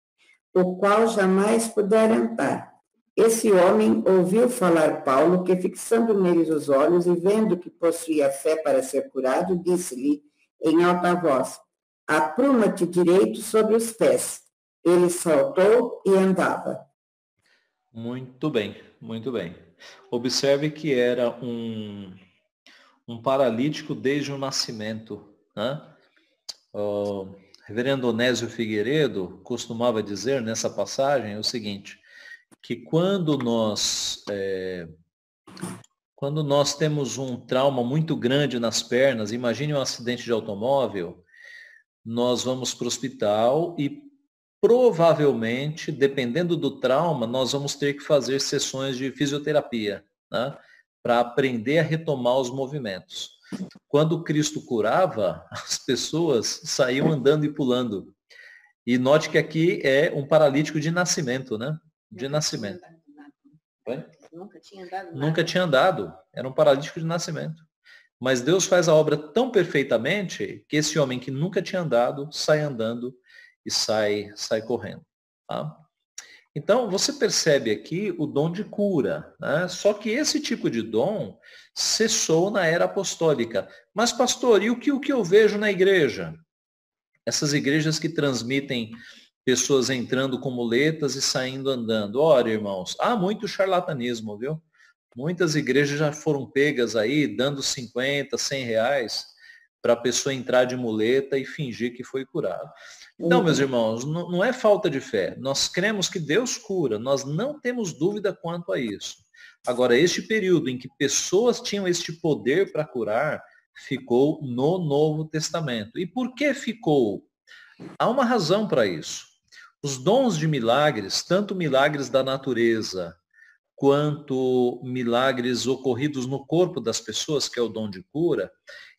o qual jamais pudera andar. Esse homem ouviu falar Paulo, que fixando neles os olhos e vendo que possuía fé para ser curado, disse-lhe em alta voz: Apruma-te direito sobre os pés. Ele saltou e andava. Muito bem, muito bem. Observe que era um, um paralítico desde o nascimento. Né? O reverendo Onésio Figueiredo costumava dizer nessa passagem o seguinte, que quando nós é, quando nós temos um trauma muito grande nas pernas, imagine um acidente de automóvel, nós vamos para o hospital e provavelmente, dependendo do trauma, nós vamos ter que fazer sessões de fisioterapia, né? para aprender a retomar os movimentos. Quando Cristo curava, as pessoas saíam andando e pulando. E note que aqui é um paralítico de nascimento, né? De nascimento. Nunca tinha andado. Nada. Nunca tinha andado. Era um paralítico de nascimento. Mas Deus faz a obra tão perfeitamente que esse homem que nunca tinha andado sai andando e sai, sai correndo. Tá? Então, você percebe aqui o dom de cura. Né? Só que esse tipo de dom cessou na era apostólica. Mas, pastor, e o que, o que eu vejo na igreja? Essas igrejas que transmitem pessoas entrando com muletas e saindo andando. Ora, irmãos, há muito charlatanismo, viu? Muitas igrejas já foram pegas aí, dando 50, 100 reais para a pessoa entrar de muleta e fingir que foi curado. Então, meus irmãos, não, não é falta de fé. Nós cremos que Deus cura, nós não temos dúvida quanto a isso. Agora, este período em que pessoas tinham este poder para curar, ficou no Novo Testamento. E por que ficou? Há uma razão para isso. Os dons de milagres, tanto milagres da natureza, quanto milagres ocorridos no corpo das pessoas, que é o dom de cura,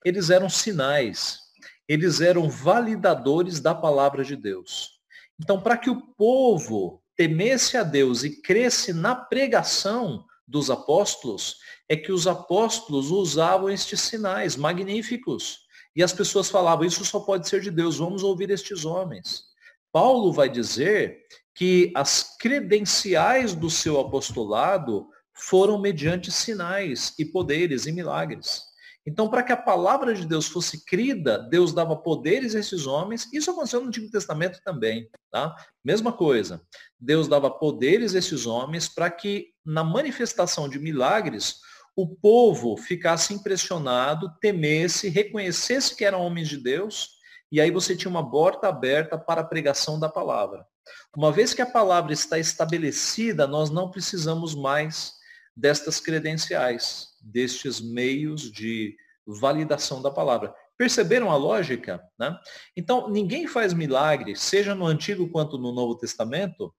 eles eram sinais, eles eram validadores da palavra de Deus. Então, para que o povo temesse a Deus e cresce na pregação dos apóstolos, é que os apóstolos usavam estes sinais magníficos. E as pessoas falavam, isso só pode ser de Deus, vamos ouvir estes homens. Paulo vai dizer que as credenciais do seu apostolado foram mediante sinais e poderes e milagres. Então, para que a palavra de Deus fosse crida, Deus dava poderes a esses homens. Isso aconteceu no Antigo Testamento também, tá? Mesma coisa. Deus dava poderes a esses homens para que na manifestação de milagres o povo ficasse impressionado, temesse, reconhecesse que eram homens de Deus e aí você tinha uma porta aberta para a pregação da palavra. Uma vez que a palavra está estabelecida, nós não precisamos mais destas credenciais, destes meios de validação da palavra. Perceberam a lógica? Né? Então, ninguém faz milagre, seja no Antigo quanto no Novo Testamento,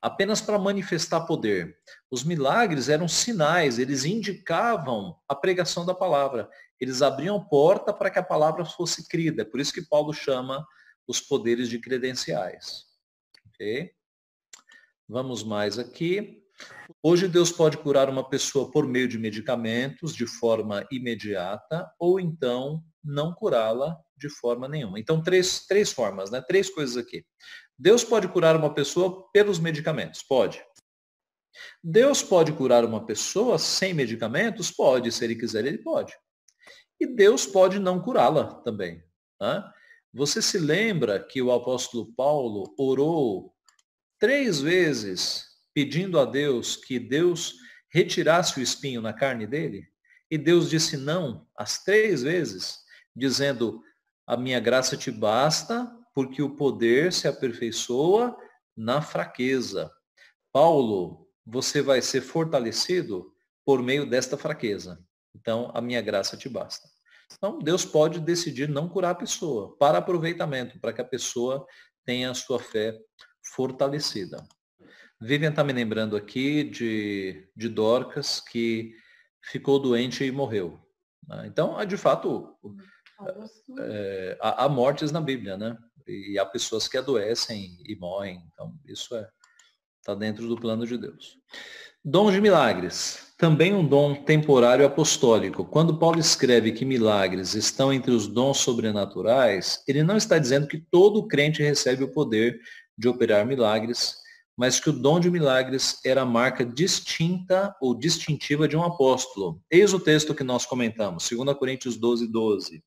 apenas para manifestar poder. Os milagres eram sinais, eles indicavam a pregação da palavra. Eles abriam porta para que a palavra fosse crida. É por isso que Paulo chama os poderes de credenciais. Vamos mais aqui. Hoje Deus pode curar uma pessoa por meio de medicamentos de forma imediata ou então não curá-la de forma nenhuma. Então, três, três formas, né? Três coisas aqui. Deus pode curar uma pessoa pelos medicamentos? Pode. Deus pode curar uma pessoa sem medicamentos? Pode. Se ele quiser, ele pode. E Deus pode não curá-la também. Né? Você se lembra que o apóstolo Paulo orou três vezes pedindo a Deus que Deus retirasse o espinho na carne dele? E Deus disse não as três vezes, dizendo, a minha graça te basta, porque o poder se aperfeiçoa na fraqueza. Paulo, você vai ser fortalecido por meio desta fraqueza. Então, a minha graça te basta. Então, Deus pode decidir não curar a pessoa, para aproveitamento, para que a pessoa tenha a sua fé fortalecida. Vivian está me lembrando aqui de, de Dorcas, que ficou doente e morreu. Né? Então, de fato, é, há, há mortes na Bíblia, né? E há pessoas que adoecem e morrem. Então, isso é está dentro do plano de Deus. Dom de milagres, também um dom temporário apostólico. Quando Paulo escreve que milagres estão entre os dons sobrenaturais, ele não está dizendo que todo crente recebe o poder de operar milagres, mas que o dom de milagres era a marca distinta ou distintiva de um apóstolo. Eis o texto que nós comentamos, 2 Coríntios 12, 12.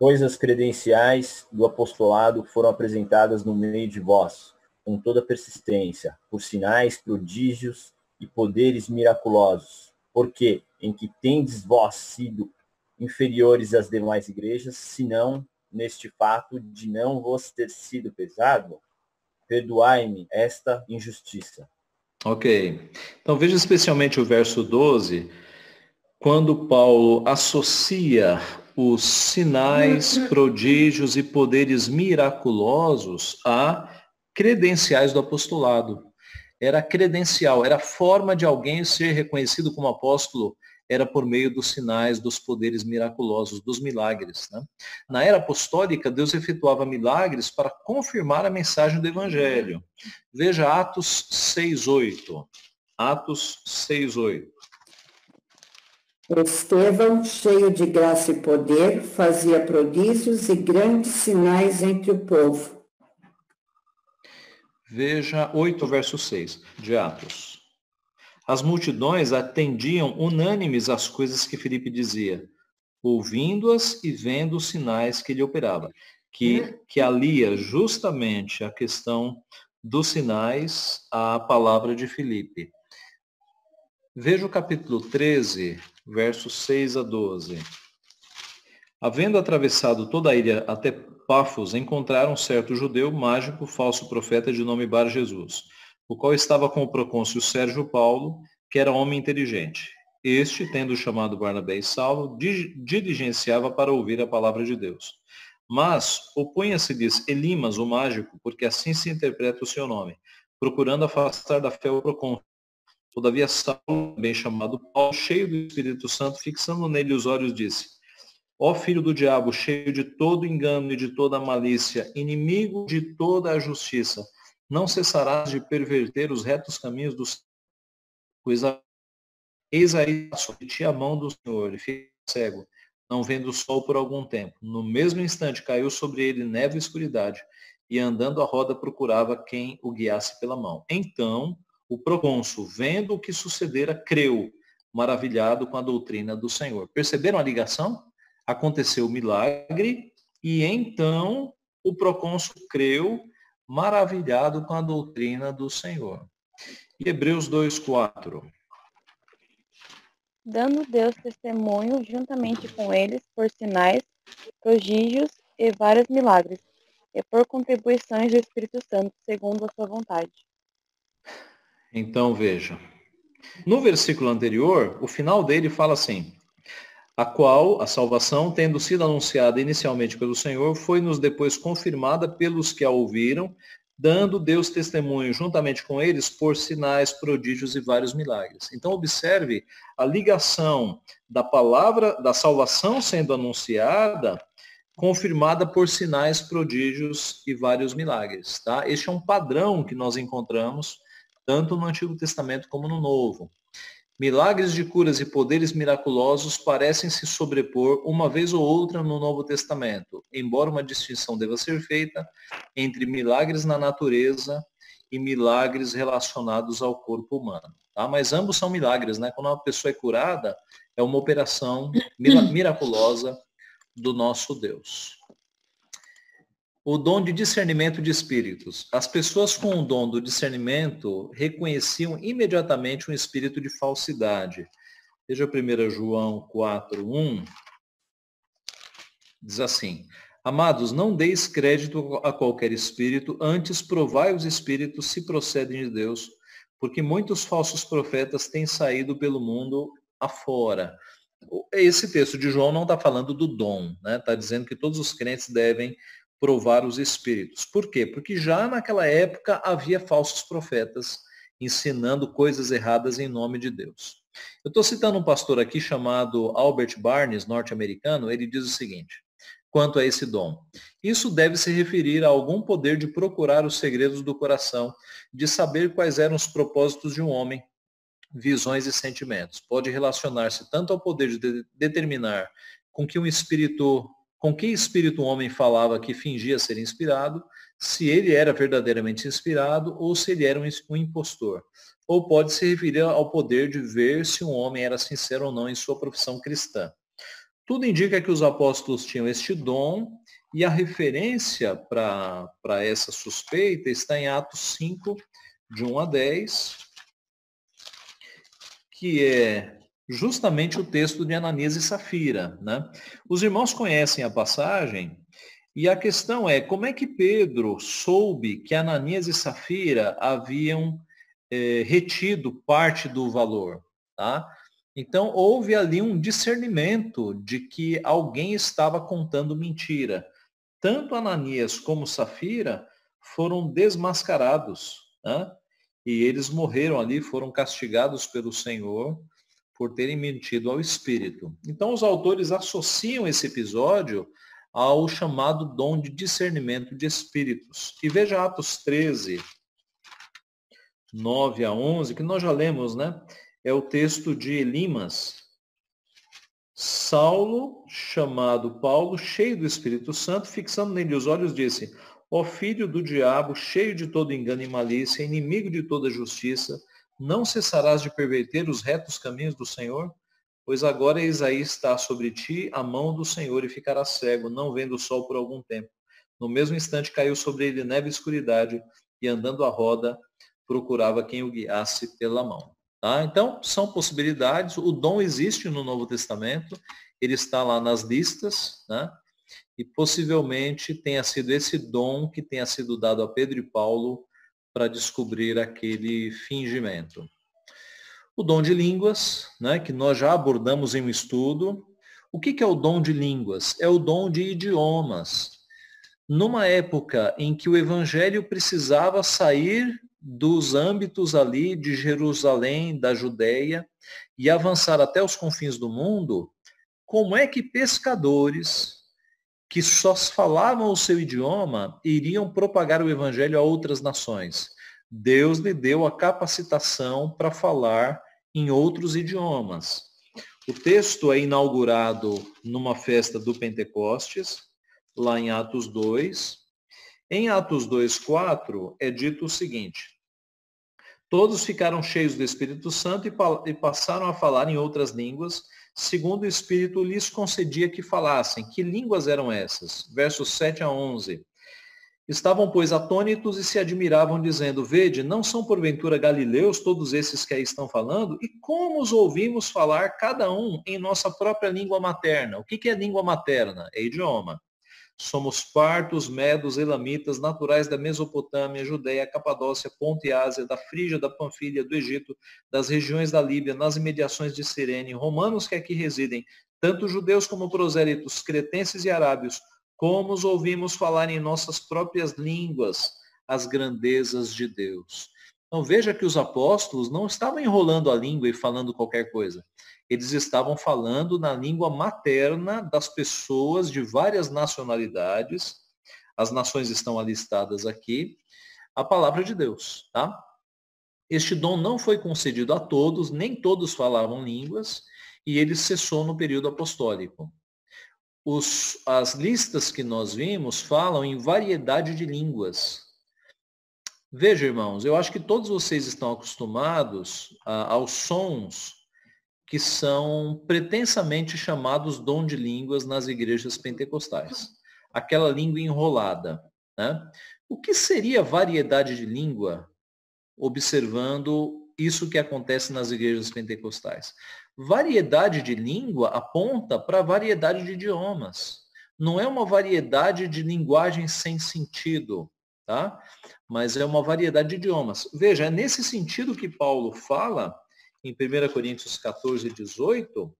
Pois as credenciais do apostolado foram apresentadas no meio de vós, com toda persistência, por sinais, prodígios e poderes miraculosos, porque em que tendes vós sido inferiores às demais igrejas, senão neste fato de não vos ter sido pesado, perdoai-me esta injustiça. Ok. Então veja especialmente o verso 12, quando Paulo associa os sinais, prodígios e poderes miraculosos a credenciais do apostolado. Era credencial, era forma de alguém ser reconhecido como apóstolo, era por meio dos sinais, dos poderes miraculosos, dos milagres. Né? Na era apostólica, Deus efetuava milagres para confirmar a mensagem do Evangelho. Veja Atos 6,8. Atos 6,8. Estevão, cheio de graça e poder, fazia prodígios e grandes sinais entre o povo. Veja 8, verso 6 de Atos. As multidões atendiam unânimes às coisas que Felipe dizia, ouvindo-as e vendo os sinais que ele operava, que, que alia justamente a questão dos sinais à palavra de Filipe. Veja o capítulo 13, versos 6 a 12. Havendo atravessado toda a ilha até Pafos, encontraram um certo judeu mágico, falso profeta de nome Bar Jesus, o qual estava com o procônsul Sérgio Paulo, que era homem inteligente. Este, tendo chamado Barnabé e Saulo, diligenciava para ouvir a palavra de Deus. Mas opunha-se-lhes Elimas, o mágico, porque assim se interpreta o seu nome, procurando afastar da fé o procônsul. Todavia Saulo, bem chamado Paulo, cheio do Espírito Santo, fixando nele os olhos, disse, Ó filho do diabo, cheio de todo engano e de toda malícia, inimigo de toda a justiça, não cessarás de perverter os retos caminhos dos pois eis aí sobre ti a mão do Senhor, e fica cego, não vendo o sol por algum tempo. No mesmo instante caiu sobre ele neve e escuridade, e andando a roda procurava quem o guiasse pela mão. Então, o procônsul, vendo o que sucedera, creu, maravilhado com a doutrina do Senhor. Perceberam a ligação? aconteceu o milagre e então o procônsul creu, maravilhado com a doutrina do Senhor. E Hebreus 2:4. Dando Deus testemunho juntamente com eles por sinais, prodígios e vários milagres, e por contribuições do Espírito Santo, segundo a sua vontade. Então veja. No versículo anterior, o final dele fala assim: a qual a salvação, tendo sido anunciada inicialmente pelo Senhor, foi-nos depois confirmada pelos que a ouviram, dando Deus testemunho juntamente com eles por sinais, prodígios e vários milagres. Então observe a ligação da palavra da salvação sendo anunciada, confirmada por sinais, prodígios e vários milagres, tá? Este é um padrão que nós encontramos tanto no Antigo Testamento como no Novo. Milagres de curas e poderes miraculosos parecem se sobrepor uma vez ou outra no Novo Testamento, embora uma distinção deva ser feita entre milagres na natureza e milagres relacionados ao corpo humano. Tá? Mas ambos são milagres, né? Quando uma pessoa é curada, é uma operação miraculosa do nosso Deus o dom de discernimento de espíritos. As pessoas com o dom do discernimento reconheciam imediatamente um espírito de falsidade. Veja 1 João 4, 1. Diz assim, Amados, não deis crédito a qualquer espírito, antes provai os espíritos se procedem de Deus, porque muitos falsos profetas têm saído pelo mundo afora. Esse texto de João não está falando do dom, está né? Tá dizendo que todos os crentes devem provar os espíritos. Por quê? Porque já naquela época havia falsos profetas ensinando coisas erradas em nome de Deus. Eu estou citando um pastor aqui chamado Albert Barnes, norte-americano, ele diz o seguinte, quanto a esse dom. Isso deve se referir a algum poder de procurar os segredos do coração, de saber quais eram os propósitos de um homem, visões e sentimentos. Pode relacionar-se tanto ao poder de determinar com que um espírito, com que espírito um homem falava que fingia ser inspirado, se ele era verdadeiramente inspirado ou se ele era um impostor. Ou pode se referir ao poder de ver se um homem era sincero ou não em sua profissão cristã. Tudo indica que os apóstolos tinham este dom e a referência para essa suspeita está em Atos 5, de 1 a 10, que é justamente o texto de Ananias e Safira. Né? Os irmãos conhecem a passagem e a questão é como é que Pedro soube que Ananias e Safira haviam eh, retido parte do valor. Tá? Então houve ali um discernimento de que alguém estava contando mentira. Tanto Ananias como Safira foram desmascarados. Né? e eles morreram ali, foram castigados pelo Senhor por terem mentido ao Espírito. Então, os autores associam esse episódio ao chamado dom de discernimento de espíritos. E veja Atos 13, 9 a 11, que nós já lemos, né? É o texto de Elimas. Saulo, chamado Paulo, cheio do Espírito Santo, fixando nele os olhos, disse: Ó filho do diabo, cheio de todo engano e malícia, inimigo de toda justiça, não cessarás de perverter os retos caminhos do Senhor? Pois agora Isaí está sobre ti a mão do Senhor e ficará cego, não vendo o sol por algum tempo. No mesmo instante caiu sobre ele neve e escuridade, e andando à roda, procurava quem o guiasse pela mão. Tá? Então, são possibilidades. O dom existe no Novo Testamento, ele está lá nas listas, né? e possivelmente tenha sido esse dom que tenha sido dado a Pedro e Paulo para descobrir aquele fingimento. O dom de línguas, né, que nós já abordamos em um estudo. O que, que é o dom de línguas? É o dom de idiomas. Numa época em que o evangelho precisava sair dos âmbitos ali de Jerusalém, da Judéia, e avançar até os confins do mundo, como é que pescadores, que só falavam o seu idioma iriam propagar o evangelho a outras nações. Deus lhe deu a capacitação para falar em outros idiomas. O texto é inaugurado numa festa do Pentecostes, lá em Atos 2. Em Atos 2, 4, é dito o seguinte: Todos ficaram cheios do Espírito Santo e passaram a falar em outras línguas, segundo o Espírito lhes concedia que falassem. Que línguas eram essas? Versos 7 a 11. Estavam, pois, atônitos e se admiravam, dizendo, Vede, não são porventura galileus todos esses que aí estão falando? E como os ouvimos falar, cada um, em nossa própria língua materna? O que é língua materna? É idioma. Somos partos, medos, elamitas, naturais da Mesopotâmia, Judéia, Capadócia, Ponte Ásia, da Frígia, da Panfilha, do Egito, das regiões da Líbia, nas imediações de Sirene, romanos que aqui residem, tanto judeus como prosélitos, cretenses e arábios, como os ouvimos falar em nossas próprias línguas as grandezas de Deus. Então veja que os apóstolos não estavam enrolando a língua e falando qualquer coisa eles estavam falando na língua materna das pessoas de várias nacionalidades, as nações estão alistadas aqui, a palavra de Deus, tá? Este dom não foi concedido a todos, nem todos falavam línguas, e ele cessou no período apostólico. Os, as listas que nós vimos falam em variedade de línguas. Veja, irmãos, eu acho que todos vocês estão acostumados a, aos sons que são pretensamente chamados dom de línguas nas igrejas pentecostais. Aquela língua enrolada. Né? O que seria variedade de língua, observando isso que acontece nas igrejas pentecostais? Variedade de língua aponta para variedade de idiomas. Não é uma variedade de linguagem sem sentido, tá? Mas é uma variedade de idiomas. Veja, é nesse sentido que Paulo fala em 1 Coríntios 14, 18,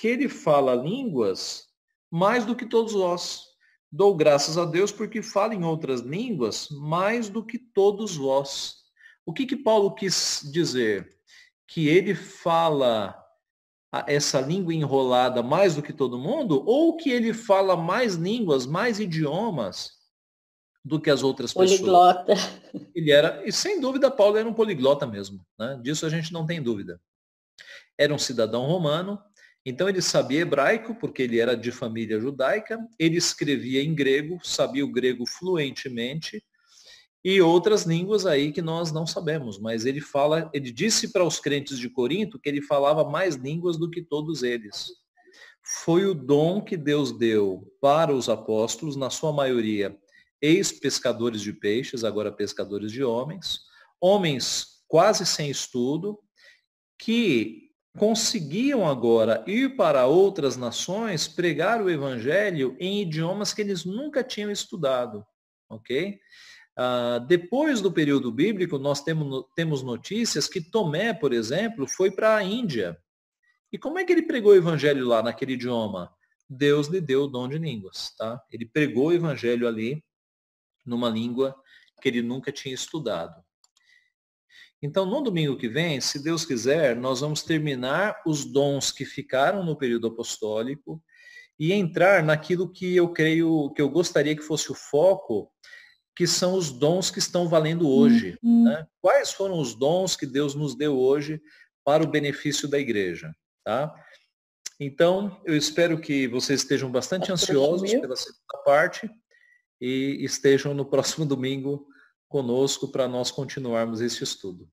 que ele fala línguas mais do que todos nós. Dou graças a Deus porque falo em outras línguas mais do que todos vós. O que que Paulo quis dizer? Que ele fala essa língua enrolada mais do que todo mundo ou que ele fala mais línguas, mais idiomas do que as outras poliglota. pessoas? Poliglota. Ele era, e sem dúvida Paulo era um poliglota mesmo, né? Disso a gente não tem dúvida. Era um cidadão romano, então ele sabia hebraico, porque ele era de família judaica, ele escrevia em grego, sabia o grego fluentemente, e outras línguas aí que nós não sabemos, mas ele fala, ele disse para os crentes de Corinto que ele falava mais línguas do que todos eles. Foi o dom que Deus deu para os apóstolos, na sua maioria ex-pescadores de peixes, agora pescadores de homens, homens quase sem estudo, que conseguiam agora ir para outras nações pregar o evangelho em idiomas que eles nunca tinham estudado, ok? Uh, depois do período bíblico, nós temos, temos notícias que Tomé, por exemplo, foi para a Índia. E como é que ele pregou o evangelho lá naquele idioma? Deus lhe deu o dom de línguas, tá? Ele pregou o evangelho ali numa língua que ele nunca tinha estudado. Então, no domingo que vem, se Deus quiser, nós vamos terminar os dons que ficaram no período apostólico e entrar naquilo que eu creio, que eu gostaria que fosse o foco, que são os dons que estão valendo hoje. Uhum. Né? Quais foram os dons que Deus nos deu hoje para o benefício da igreja? Tá? Então, eu espero que vocês estejam bastante ansiosos pela segunda parte e estejam no próximo domingo conosco para nós continuarmos esse estudo.